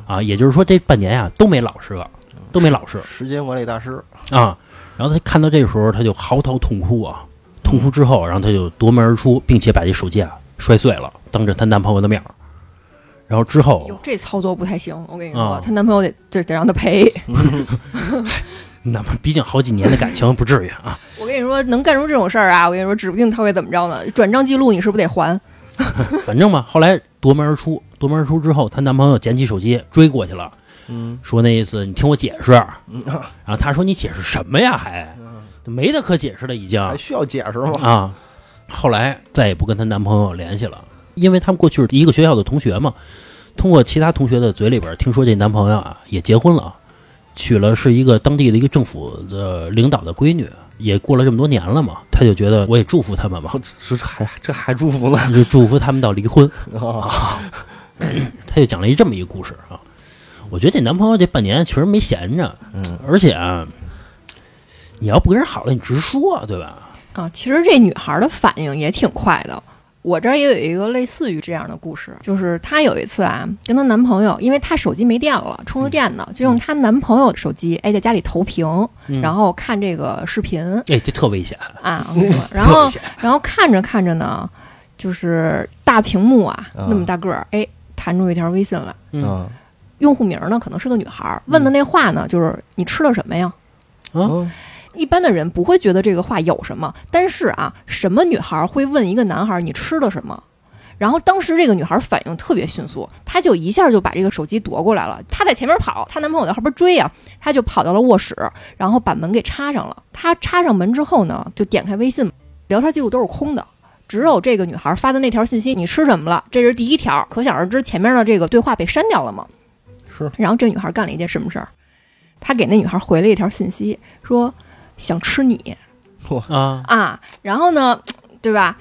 Speaker 2: 啊，也就是说这半年呀都没老实了，都没老实。
Speaker 3: 时间管理大师，
Speaker 2: 啊，然后他看到这个时候，他就嚎啕痛哭啊，痛哭之后，然后他就夺门而出，并且把这手机啊摔碎了，当着她男朋友的面儿。然后之后，，
Speaker 4: 这操作不太行，我跟你说，
Speaker 2: 啊
Speaker 4: 她男朋友得这得让她赔。
Speaker 2: 那么毕竟好几年的感情，不至于啊。
Speaker 4: 我跟你说，能干出这种事儿啊，我跟你说，指不定他会怎么着呢。转账记录你是不是得还？
Speaker 2: 反正嘛，后来夺门而出，夺门而出之后，她男朋友捡起手机追过去了，
Speaker 3: 嗯，
Speaker 2: 说那意思你听我解释。然后她说你解释什么呀？还没得可解释了，已经
Speaker 3: 还需要解释吗？
Speaker 2: 啊。后来再也不跟她男朋友联系了，因为他们过去是一个学校的同学嘛。通过其他同学的嘴里边听说，这男朋友啊也结婚了，娶了是一个当地的一个政府的领导的闺女，也过了这么多年了嘛，他就觉得我也祝福他们吧，
Speaker 3: 这这还这还祝福了？
Speaker 2: 就祝福他们到离婚。
Speaker 3: 啊，
Speaker 2: 他就讲了一这么一个故事啊。我觉得这男朋友这半年确实没闲着，
Speaker 3: 嗯，
Speaker 2: 而且啊，你要不跟人好了，你直说，对吧？
Speaker 4: 啊，其实这女孩的反应也挺快的。我这儿也有一个类似于这样的故事，就是她有一次啊，跟她男朋友，因为她手机没电了，充着电呢，就用她男朋友的手机，哎，在家里投屏，
Speaker 2: 嗯。
Speaker 4: 然后看这个视频。
Speaker 2: 哎，这特危险，
Speaker 4: 啊。我跟你说然后
Speaker 2: 特危险。
Speaker 4: 然后看着看着呢，就是大屏幕啊，
Speaker 3: 啊。
Speaker 4: 那么大个儿，哎，弹出一条微信来，
Speaker 2: 嗯。
Speaker 3: 嗯
Speaker 4: 用户名呢可能是个女孩儿，问的那话呢就是你吃了什么呀？
Speaker 3: 嗯
Speaker 4: 一般的人不会觉得这个话有什么，但是啊，什么女孩会问一个男孩你吃了什么？然后当时这个女孩反应特别迅速，她就一下就把这个手机夺过来了。她在前面跑，她男朋友在后边追啊，她就跑到了卧室，然后把门给插上了。她插上门之后呢，就点开微信，聊天记录都是空的，只有这个女孩发的那条信息：“你吃什么了？”这是第一条，可想而知前面的这个对话被删掉了嘛。
Speaker 3: 是
Speaker 4: 然后这女孩干了一件什么事儿？她给那女孩回了一条信息，说想吃你
Speaker 2: 啊，
Speaker 4: 啊。然后呢，对吧？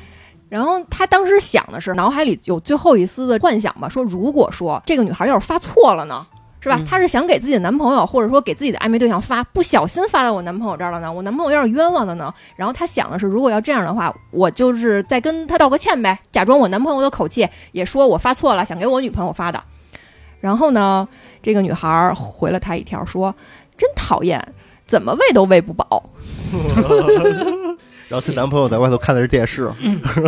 Speaker 4: 然后他当时想的是，脑海里有最后一丝的幻想吧，说如果说这个女孩要是发错了呢？是吧
Speaker 2: 嗯？
Speaker 4: 她是想给自己的男朋友，或者说给自己的暧昧对象发，不小心发到我男朋友这儿了呢？我男朋友要是冤枉了呢？然后他想的是，如果要这样的话，我就是再跟他道个歉呗，假装我男朋友的口气，也说我发错了，想给我女朋友发的。然后呢，这个女孩回了他一条说：“真讨厌，怎么喂都喂不饱。
Speaker 3: 然后她男朋友在外头看的是电视，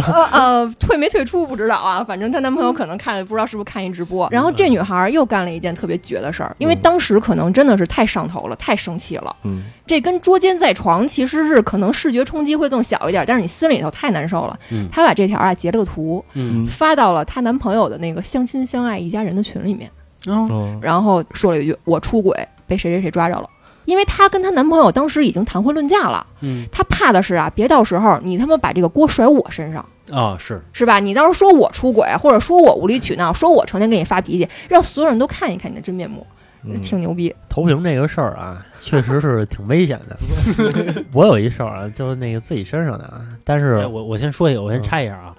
Speaker 4: 呃呃，退没退出不知道啊，反正她男朋友可能看，不知道是不是看一直播。然后这女孩又干了一件特别绝的事儿，因为当时可能真的是太上头了，太生气了。
Speaker 3: 嗯
Speaker 4: 这跟捉奸在床其实是可能视觉冲击会更小一点，但是你心里头太难受了。
Speaker 2: 嗯
Speaker 4: 她把这条啊截了个图，
Speaker 2: 嗯
Speaker 4: 发到了她男朋友的那个相亲相爱一家人的群里面。
Speaker 2: 哦
Speaker 3: 嗯
Speaker 4: 然后说了一句：“我出轨，被谁谁谁抓着了。”因为她跟她男朋友当时已经谈婚论嫁了，
Speaker 2: 嗯
Speaker 4: 她怕的是啊，别到时候你他妈把这个锅甩我身上，
Speaker 2: 啊是，
Speaker 4: 是吧？你到时候说我出轨，或者说我无理取闹，说我成天给你发脾气，让所有人都看一看你的真面目，
Speaker 3: 嗯
Speaker 4: 挺牛逼。
Speaker 5: 投屏这个事儿啊，确实是挺危险的。我有一事儿啊，就是那个自己身上的啊，但
Speaker 2: 哎
Speaker 5: 是
Speaker 2: 我我先说一个，我先插一下啊。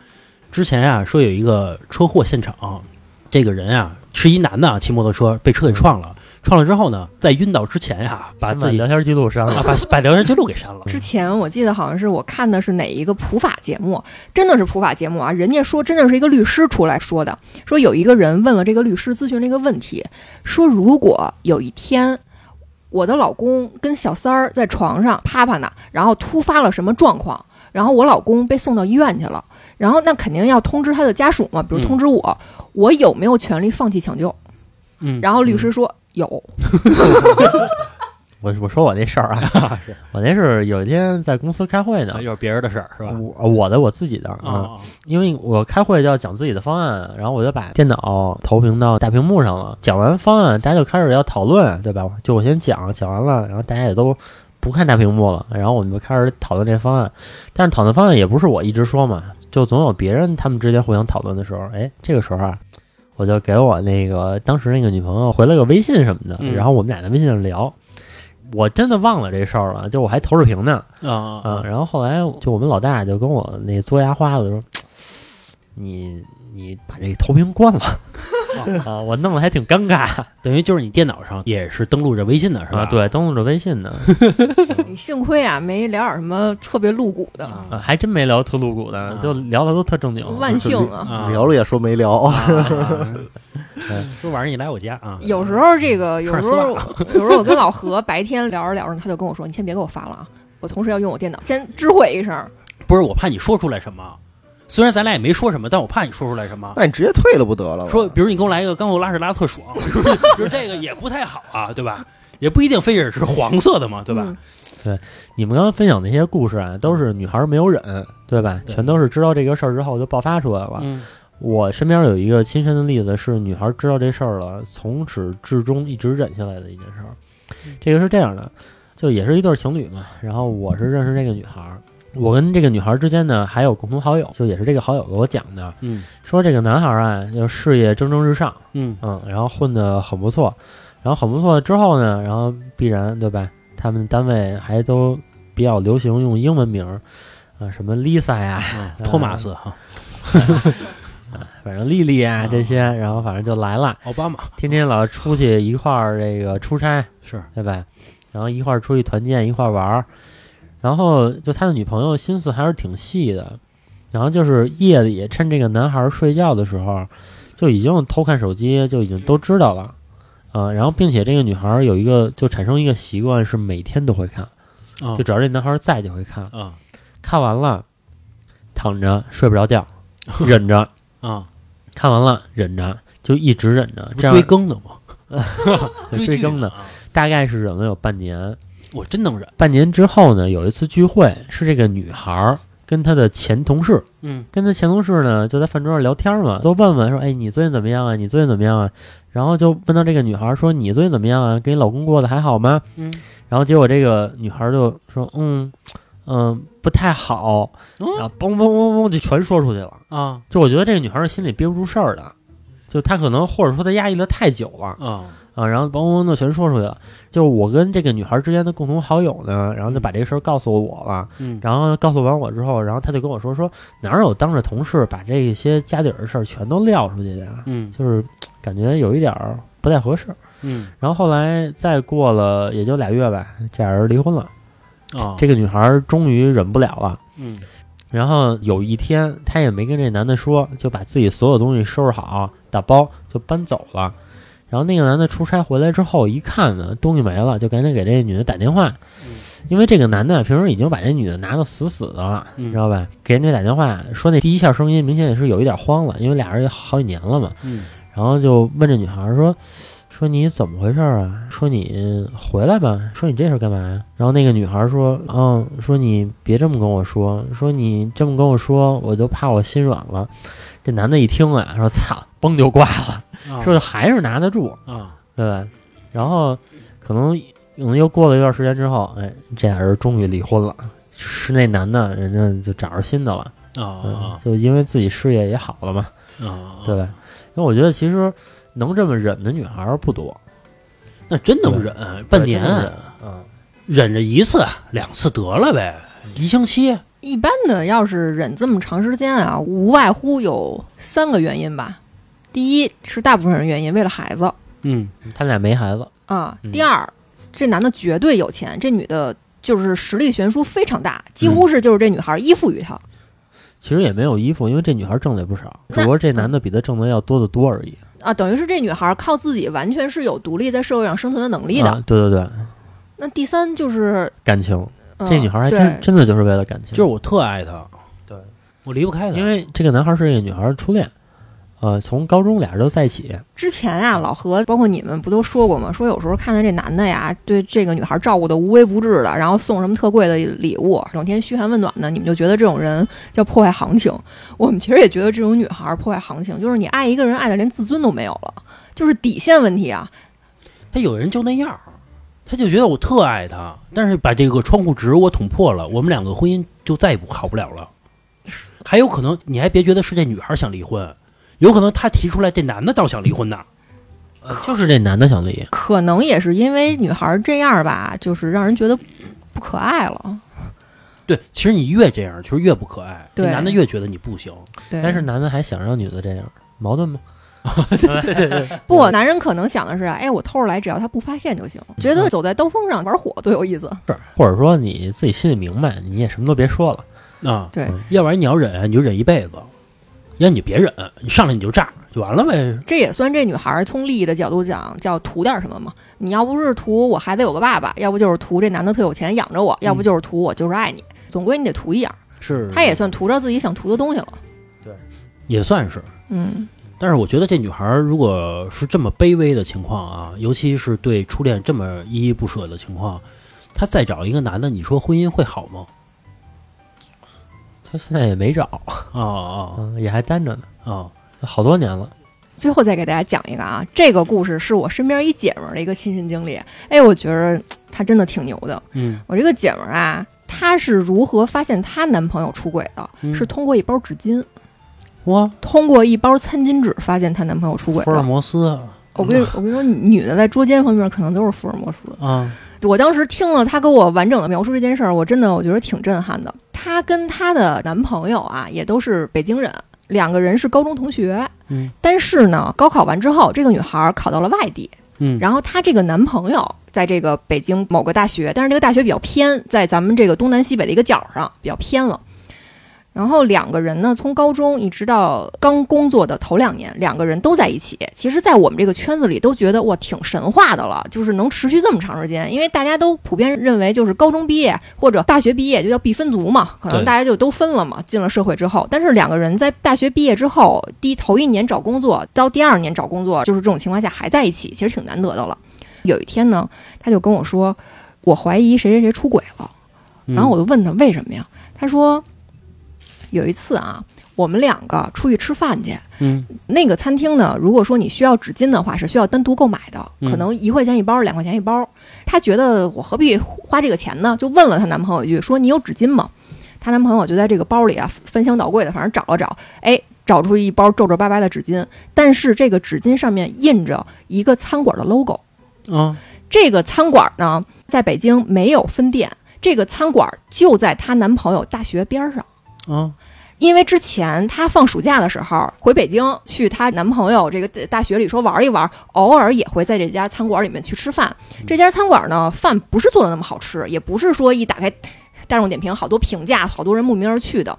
Speaker 2: 之前啊说有一个车祸现场，这个人啊是一男的啊，骑摩托车被车给撞了，创了之后呢，在晕倒之前呀，把自己
Speaker 5: 聊天记录删
Speaker 2: 啊
Speaker 5: 了，
Speaker 2: 把把聊天记录给删了。
Speaker 4: 之前我记得好像是我看的是哪一个普法节目，真的是普法节目啊！人家说真的是一个律师出来说的，说有一个人问了这个律师咨询了一个问题，说如果有一天我的老公跟小三儿在床上啪啪呢，然后突发了什么状况，然后我老公被送到医院去了，然后那肯定要通知他的家属嘛，比如
Speaker 2: 嗯
Speaker 4: 通知我，我有没有权利放弃抢救？
Speaker 2: 嗯，
Speaker 4: 然后律师说有，
Speaker 5: 我我说我那事儿啊，我那是有一天在公司开会呢
Speaker 2: 啊，又是别人的事儿是吧？
Speaker 5: 我我的我自己的啊，
Speaker 2: 啊，
Speaker 5: 因为我开会就要讲自己的方案，然后我就把电脑投屏到大屏幕上了。讲完方案，大家就开始要讨论，对吧？就我先讲，讲完了，然后大家也都不看大屏幕了，然后我们就开始讨论这方案。但是讨论方案也不是我一直说嘛，就总有别人他们之间互相讨论的时候，哎，这个时候啊，我就给我那个当时那个女朋友回了个微信什么的，
Speaker 2: 嗯。
Speaker 5: 然后我们俩在微信上聊。我真的忘了这事儿了，就我还投视频呢，
Speaker 2: 啊
Speaker 5: 嗯，然后后来就我们老大就跟我那嘬牙花子说：“你你把这投屏关了 啊！”我弄得还挺尴尬
Speaker 2: 等于就是你电脑上也是登录着微信的是吧？
Speaker 5: 啊，对，登录着微信呢，
Speaker 4: 幸亏啊没聊点什么特别露骨的，
Speaker 5: 啊，还真没聊特露骨的
Speaker 2: 啊，
Speaker 5: 就聊的都特正经。
Speaker 4: 万幸啊！
Speaker 2: 啊，
Speaker 3: 聊了也说没聊，
Speaker 2: 啊说晚上你来我家啊？
Speaker 4: 有时候这个，有时候有时候我跟老何白天聊着聊着，他就跟我说：“你先别给我发了啊，我同时要用我电脑，先知会一声。
Speaker 2: 不是，我怕你说出来什么。虽然咱俩也没说什么，但我怕你说出来什么。
Speaker 3: 那你直接退了不得了？
Speaker 2: 说，比如你给我来一个刚给我拉屎拉特爽，就是这个也不太好啊，对吧？也不一定非得是黄色的嘛，对吧？
Speaker 4: 嗯
Speaker 5: 你们刚刚分享那些故事啊，都是女孩没有忍，对吧？
Speaker 2: 对
Speaker 5: 全都是知道这个事儿之后就爆发出来了。
Speaker 2: 嗯
Speaker 5: 我身边有一个亲身的例子，是女孩知道这事儿了，从始至终一直忍下来的一件事儿。这个是这样的，就也是一对情侣嘛，然后我是认识这个女孩儿，我跟这个女孩儿之间呢还有共同好友，就也是这个好友给我讲的，
Speaker 2: 嗯。
Speaker 5: 说这个男孩儿啊，就事业蒸蒸日上，
Speaker 2: 嗯。
Speaker 5: 嗯，然后混得很不错，然后很不错之后呢，然后必然对吧？他们单位还都比较流行用英文名儿，啊，什么 Lisa 呀，
Speaker 2: 啊，托马斯。哈，
Speaker 5: 反正丽丽啊
Speaker 2: 啊。
Speaker 5: 这些，然后反正就来了，
Speaker 2: 奥巴马。
Speaker 5: 天天老出去一块儿这个出差，
Speaker 2: 是。
Speaker 5: 对吧？然后一块儿出去团建，一块儿玩儿，然后就他的女朋友心思还是挺细的，然后就是夜里趁这个男孩儿睡觉的时候，就已经偷看手机，就已经都知道了，啊、然后并且这个女孩儿有一个就产生一个习惯，是每天都会看，
Speaker 2: 啊
Speaker 5: 就只要这男孩儿在就会看，
Speaker 2: 啊
Speaker 5: 看完了躺着睡不着觉，忍着，
Speaker 2: 啊，
Speaker 5: 看完了忍着，就一直忍着，这样
Speaker 2: 追更的吗？
Speaker 5: 追更的，
Speaker 2: 啊。
Speaker 5: 大概是忍了有半年。
Speaker 2: 我真能忍。
Speaker 5: 半年之后呢，有一次聚会，是这个女孩儿跟她的前同事，
Speaker 2: 嗯
Speaker 5: 跟她前同事呢就在饭桌上聊天嘛，都问问说，哎，你最近怎么样啊？你最近怎么样啊？然后就问到这个女孩儿说，你最近怎么样啊？跟你老公过得还好吗？
Speaker 2: 嗯
Speaker 5: 然后结果这个女孩儿就说，嗯嗯，不太好，
Speaker 2: 嗯
Speaker 5: 然后嘣嘣嘣嘣就全说出去了。
Speaker 2: 啊
Speaker 5: 就我觉得这个女孩儿心里憋不住事儿的，就她可能或者说她压抑的太久了。
Speaker 2: 啊
Speaker 5: 啊，然后嘣嘣嘣的全说出去了。就是我跟这个女孩之间的共同好友呢，然后就把这个事儿告诉我了。
Speaker 2: 嗯
Speaker 5: 然后告诉完我之后，然后他就跟我说说哪有当着同事把这些家底儿的事儿全都撂出去的呀？
Speaker 2: 嗯
Speaker 5: 就是感觉有一点儿不太合适。
Speaker 2: 嗯
Speaker 5: 然后后来再过了也就俩月吧，这俩人离婚了。
Speaker 2: 啊
Speaker 5: 这个女孩终于忍不了了。
Speaker 2: 嗯
Speaker 5: 然后有一天，她也没跟这男的说，就把自己所有东西收拾好，打包就搬走了。然后那个男的出差回来之后，一看呢，东西没了，就赶紧给这女的打电话，因为这个男的平时已经把这女的拿的死死的了，
Speaker 2: 嗯
Speaker 5: 你知道吧？给人家打电话说那第一下声音明显也是有一点慌了，因为俩人也好几年了嘛。
Speaker 2: 嗯
Speaker 5: 然后就问这女孩说：“说你怎么回事啊？说你回来吧。说你这是干嘛呀？”然后那个女孩说：“嗯，说你别这么跟我说，说你这么跟我说，我就怕我心软了。”这男的一听啊，说：“操，崩就挂了。”
Speaker 2: 啊
Speaker 5: 说还是拿得住，
Speaker 2: 啊
Speaker 5: 对吧？然后可能可能又过了一段时间之后，哎，这俩人终于离婚了。是那男的，人家就找着新的了，
Speaker 2: 啊
Speaker 5: 就因为自己事业也好了嘛，
Speaker 2: 啊，
Speaker 5: 对吧？因为我觉得其实能这么忍的女孩儿不多，
Speaker 2: 那真能忍，半年
Speaker 5: 忍嗯，
Speaker 2: 忍着一次两次得了呗，一星期
Speaker 4: 一般的要是忍这么长时间啊，无外乎有三个原因吧。第一是大部分人原因为了孩子，
Speaker 2: 嗯
Speaker 5: 他们俩没孩子，
Speaker 4: 啊。
Speaker 5: 嗯。
Speaker 4: 第二，这男的绝对有钱，这女的就是实力悬殊非常大，几乎是就是这女孩依附于他。
Speaker 5: 其实也没有依附，因为这女孩挣的也不少，只不过这男的比她挣的要多得多而已。
Speaker 4: 啊，等于是这女孩靠自己完全是有独立在社会上生存的能力的。
Speaker 5: 啊，对对对，
Speaker 4: 那第三就是，
Speaker 5: 感情，
Speaker 4: 嗯
Speaker 5: 这女孩还真
Speaker 4: 对。
Speaker 5: 真的就是为了感情，
Speaker 2: 就是我特爱他，
Speaker 5: 对。
Speaker 2: 我离不开他，
Speaker 5: 因为这个男孩是这个女孩的初恋，呃，从高中俩人都在一起，
Speaker 4: 之前啊，老何包括你们不都说过吗？说有时候看到这男的呀，对这个女孩照顾的无微不至的，然后送什么特贵的礼物，整天嘘寒问暖的，你们就觉得这种人叫破坏行情。我们其实也觉得这种女孩破坏行情，就是你爱一个人爱的连自尊都没有了，就是底线问题啊。
Speaker 2: 他有人就那样儿，他就觉得我特爱他，但是把这个窗户纸我捅破了，我们两个婚姻就再也不好不了了。还有可能，你还别觉得是这女孩想离婚，有可能他提出来，这男的倒想离婚呢。
Speaker 5: 呃就是这男的想离，
Speaker 4: 可能也是因为女孩这样吧，就是让人觉得不可爱了。
Speaker 2: 对，其实你越这样，其实越不可爱，
Speaker 4: 对
Speaker 2: 男的越觉得你不行。
Speaker 4: 对，
Speaker 5: 但是男的还想让女的这样，矛盾吗？
Speaker 4: 不，男人可能想的是，哎，我偷着来，只要他不发现就行。觉得走在刀锋上玩火多有意思。
Speaker 5: 是，或者说你自己心里明白，你也什么都别说了。
Speaker 2: 啊，
Speaker 4: 对，
Speaker 5: 嗯
Speaker 2: 要不然你要忍，你就忍一辈子；要你别忍，你上来你就炸，就完了呗。
Speaker 4: 这也算这女孩儿从利益的角度讲，叫图点什么嘛？你要不是图我孩子有个爸爸，要不就是图这男的特有钱养着我，要不就是图我就是爱你，总归你得图一样。
Speaker 2: 是，
Speaker 4: 她也算图着自己想图的东西了。
Speaker 2: 对也算是。
Speaker 4: 嗯，
Speaker 2: 但是我觉得这女孩儿如果是这么卑微的情况啊，尤其是对初恋这么依依不舍的情况，她再找一个男的，你说婚姻会好吗？
Speaker 5: 他现在也没找，
Speaker 2: 哦哦
Speaker 5: 嗯，也还单着呢，
Speaker 2: 啊！
Speaker 5: 好多年了。
Speaker 4: 最后再给大家讲一个啊，这个故事是我身边一姐们儿的一个亲身经历。哎，我觉得她真的挺牛的。
Speaker 2: 嗯，
Speaker 4: 我这个姐们儿啊，她是如何发现她男朋友出轨的？
Speaker 2: 嗯
Speaker 4: 是通过一包纸巾，
Speaker 2: 哇，
Speaker 4: 通过一包餐巾纸发现她男朋友出轨
Speaker 2: 福尔。摩斯
Speaker 4: 我跟你我跟你说，女的在捉奸方面可能都是福尔摩斯。
Speaker 2: 啊，
Speaker 4: 我当时听了她给我完整的描述这件事儿，我真的我觉得挺震撼的。她跟她的男朋友啊，也都是北京人，两个人是高中同学。
Speaker 2: 嗯，
Speaker 4: 但是呢，高考完之后，这个女孩儿考到了外地，
Speaker 2: 嗯，
Speaker 4: 然后她这个男朋友在这个北京某个大学，但是这个大学比较偏，在咱们这个东南西北的一个角上，比较偏了。然后两个人呢，从高中一直到刚工作的头两年，两个人都在一起。其实，在我们这个圈子里，都觉得哇，挺神话的了，就是能持续这么长时间。因为大家都普遍认为，就是高中毕业或者大学毕业就叫必分族嘛，可能大家就都分了嘛。进了社会之后，但是两个人在大学毕业之后，第头一年找工作到第二年找工作，就是这种情况下还在一起，其实挺难得的了。有一天呢，他就跟我说，我怀疑谁谁谁出轨了。然后我就问他为什么呀？他说有一次啊，我们两个出去吃饭去，
Speaker 2: 嗯
Speaker 4: 那个餐厅呢，如果说你需要纸巾的话，是需要单独购买的，
Speaker 2: 嗯
Speaker 4: 可能一块钱一包，两块钱一包。她觉得我何必花这个钱呢？就问了她男朋友一句，说你有纸巾吗？她男朋友就在这个包里啊翻箱倒柜的，反正找了找，哎，找出一包皱皱巴巴的纸巾，但是这个纸巾上面印着一个餐馆的 logo。
Speaker 2: 啊，
Speaker 4: 这个餐馆呢，在北京没有分店，这个餐馆就在她男朋友大学边上。
Speaker 2: 啊，
Speaker 4: 因为之前她放暑假的时候回北京去她男朋友这个大学里说玩一玩，偶尔也会在这家餐馆里面去吃饭。这家餐馆呢，饭不是做的那么好吃，也不是说一打开大众点评好多评价，好多人慕名而去的。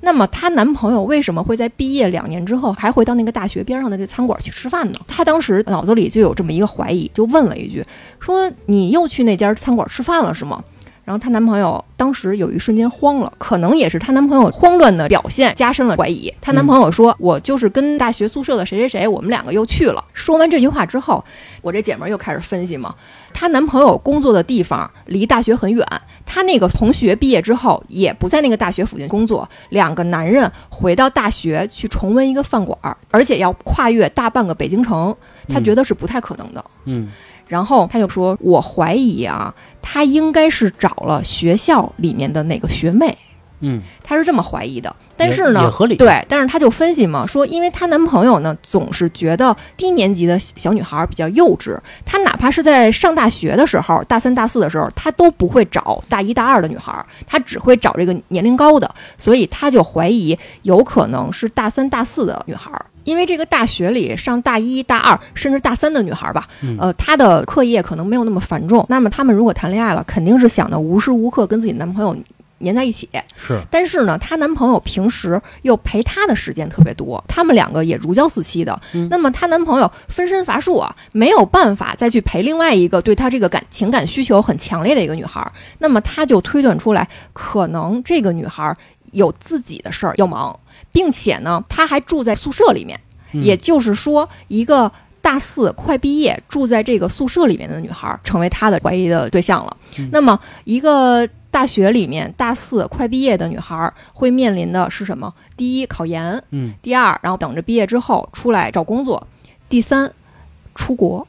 Speaker 4: 那么她男朋友为什么会在毕业两年之后还回到那个大学边上的这餐馆去吃饭呢？她当时脑子里就有这么一个怀疑，就问了一句：“说你又去那家餐馆吃饭了是吗？”然后她男朋友当时有一瞬间慌了，可能也是她男朋友慌乱的表现加深了怀疑。她男朋友说：“我就是跟大学宿舍的谁谁谁，我们两个又去了。”说完这句话之后，我这姐们儿又开始分析嘛。她男朋友工作的地方离大学很远，她那个同学毕业之后也不在那个大学附近工作，两个男人回到大学去重温一个饭馆儿，而且要跨越大半个北京城，她觉得是不太可能的。
Speaker 2: 嗯
Speaker 4: 然后他就说：“我怀疑啊，他应该是找了学校里面的哪个学妹。”
Speaker 2: 嗯
Speaker 4: 他是这么怀疑的，但是呢，
Speaker 2: 也合理
Speaker 4: 对，但是他就分析嘛，说因为她男朋友呢总是觉得低年级的小女孩比较幼稚，他哪怕是在上大学的时候，大三大四的时候，他都不会找大一大二的女孩，他只会找这个年龄高的，所以他就怀疑有可能是大三大四的女孩。因为这个大学里上大一大二甚至大三的女孩吧，
Speaker 2: 嗯
Speaker 4: 呃，她的课业可能没有那么繁重，那么她们如果谈恋爱了，肯定是想的无时无刻跟自己男朋友粘在一起。
Speaker 2: 是
Speaker 4: 但是呢，她男朋友平时又陪她的时间特别多，他们两个也如胶似漆的。
Speaker 2: 嗯
Speaker 4: 那么她男朋友分身乏术啊，没有办法再去陪另外一个对她这个感情感需求很强烈的一个女孩儿。那么她就推断出来，可能这个女孩儿有自己的事儿要忙，并且呢，她还住在宿舍里面。
Speaker 2: 嗯
Speaker 4: 也就是说，一个大四快毕业住在这个宿舍里面的女孩儿，成为他的怀疑的对象了。
Speaker 2: 嗯
Speaker 4: 那么，一个大学里面大四快毕业的女孩儿会面临的是什么？第一，考研；
Speaker 2: 嗯
Speaker 4: 第二，然后等着毕业之后出来找工作；第三，出国。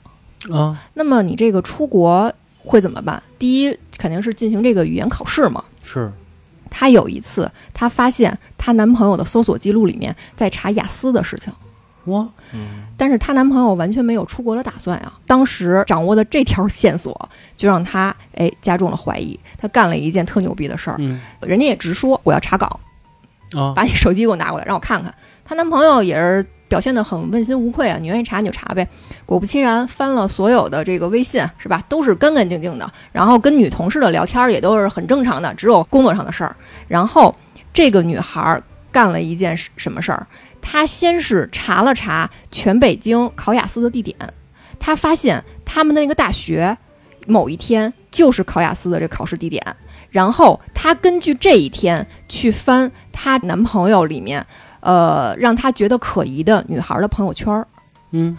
Speaker 2: 啊
Speaker 4: 那么你这个出国会怎么办？第一，肯定是进行这个语言考试嘛。
Speaker 2: 是
Speaker 4: 她有一次，她发现她男朋友的搜索记录里面在查雅思的事情。
Speaker 2: 哇
Speaker 4: 但是她男朋友完全没有出国的打算呀。当时掌握的这条线索，就让她哎加重了怀疑。她干了一件特牛逼的事儿，
Speaker 2: 嗯
Speaker 4: 人家也直说我要查岗，
Speaker 2: 啊
Speaker 4: 把你手机给我拿过来，让我看看。她男朋友也是表现得很问心无愧啊，你愿意查你就查呗。果不其然，翻了所有的这个微信，是吧？都是干干净净的。然后跟女同事的聊天也都是很正常的，只有工作上的事儿。然后这个女孩儿干了一件什什么事儿？她先是查了查全北京考雅思的地点，她发现他们的那个大学某一天就是考雅思的这考试地点。然后她根据这一天去翻她男朋友里面，呃，让他觉得可疑的女孩的朋友圈儿。
Speaker 2: 嗯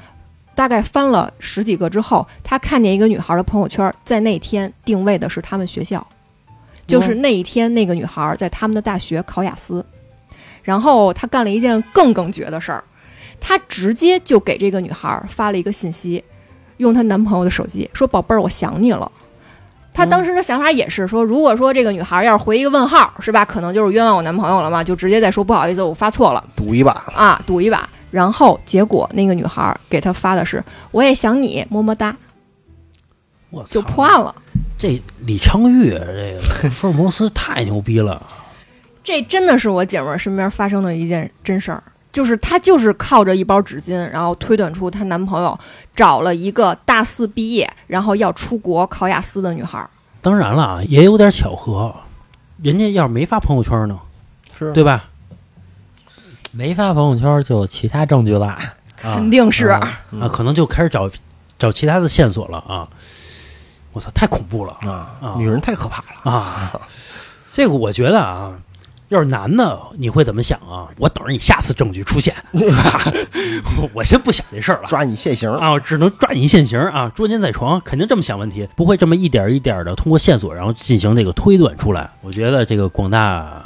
Speaker 4: 大概翻了十几个之后，他看见一个女孩的朋友圈，在那天定位的是他们学校，就是那一天那个女孩在他们的大学考雅思。然后他干了一件更更绝的事儿，他直接就给这个女孩发了一个信息，用她男朋友的手机说：“宝贝儿，我想你了。”她当时的想法也是说，如果说这个女孩要是回一个问号，是吧？可能就是冤枉我男朋友了嘛，就直接再说不好意思，我发错了。
Speaker 3: 赌一把，
Speaker 4: 啊，赌一把。然后结果那个女孩儿给他发的是“我也想你，么么哒
Speaker 2: 我”，操
Speaker 4: 就破案了。
Speaker 2: 这李昌钰这个 福尔摩斯太牛逼了
Speaker 4: 这真的是我姐们儿身边发生的一件真事儿，就是她就是靠着一包纸巾，然后推断出她男朋友找了一个大四毕业，然后要出国考雅思的女孩儿。
Speaker 2: 当然了啊，也有点巧合，人家要是没发朋友圈呢，
Speaker 3: 是
Speaker 2: 对吧？
Speaker 5: 没发朋友圈就有其他证据了。
Speaker 2: 啊
Speaker 4: 肯定是，
Speaker 2: 啊，
Speaker 3: 嗯
Speaker 2: 啊可能就开始找找其他的线索了啊！我操，太恐怖了
Speaker 3: 啊
Speaker 2: 啊，
Speaker 3: 女人太可怕了。
Speaker 2: 啊！这个我觉得啊，要是男的，你会怎么想啊？我等着你下次证据出现？我 我先不想这事儿了。
Speaker 3: 抓你现行，
Speaker 2: 啊，只能抓你现行啊，捉奸在床，肯定这么想问题，不会这么一点一点的通过线索，然后进行这个推断出来。我觉得这个广大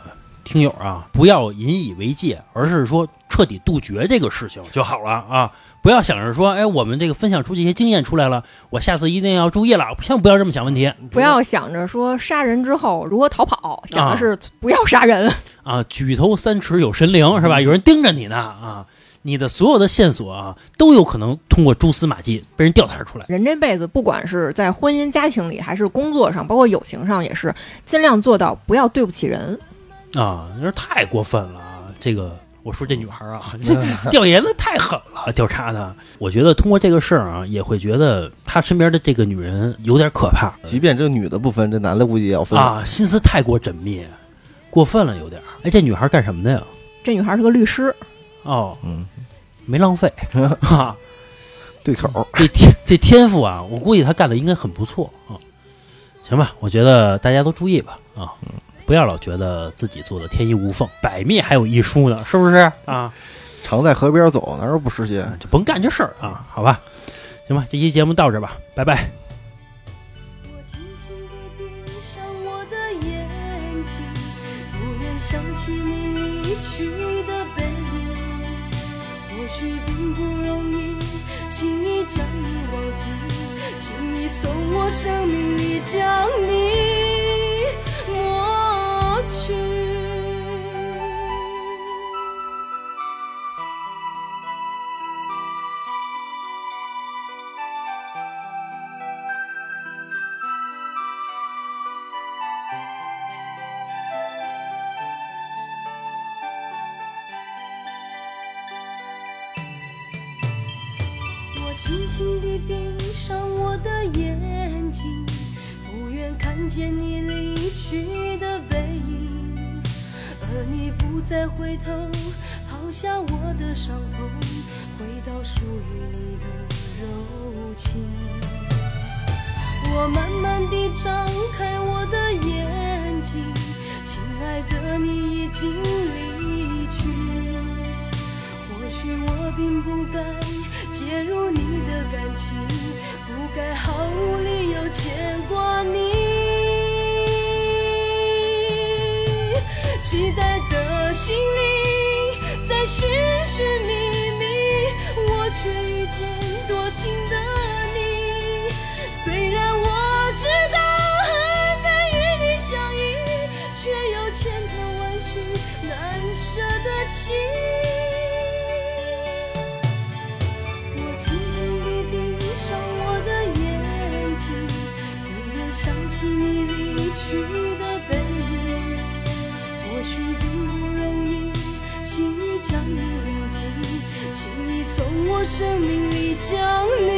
Speaker 2: 听友啊，不要引以为戒，而是说彻底杜绝这个事情就好了啊！不要想着说，哎，我们这个分享出这些经验出来了，我下次一定要注意了，千万不要这么想问题
Speaker 4: 不要想着说杀人之后如何逃跑，想
Speaker 2: 啊
Speaker 4: 的是不要杀人。
Speaker 2: 啊！举头三尺有神灵，是吧？有人盯着你呢啊！你的所有的线索啊，都有可能通过蛛丝马迹被人调查出来。
Speaker 4: 人这辈子，不管是在婚姻家庭里，还是工作上，包括友情上，也是尽量做到不要对不起人。
Speaker 2: 啊，有点太过分了啊！这个我说这女孩啊，这调研的太狠了，调查的。我觉得通过这个事儿啊，也会觉得他身边的这个女人有点可怕
Speaker 3: 即便这女的不分，这男的估计也要分。
Speaker 2: 啊，心思太过缜密，过分了有点儿。哎，这女孩干什么的呀？
Speaker 4: 这女孩是个律师，
Speaker 2: 哦，
Speaker 3: 嗯，
Speaker 2: 没浪费 啊，
Speaker 3: 对口，
Speaker 2: 这天这天赋啊，我估计她干的应该很不错啊。行吧，我觉得大家都注意吧啊，不要老觉得自己做的天衣无缝，百密还有一疏呢，是不是啊？
Speaker 3: 常在河边走，哪有不湿鞋？
Speaker 2: 就甭干这事儿啊，好吧？行吧，这期节目到这儿吧，拜拜。
Speaker 1: 我轻轻地闭上我别回头抛下我的伤痛回到属于你的柔情。我慢慢地张开我的眼睛生命里将你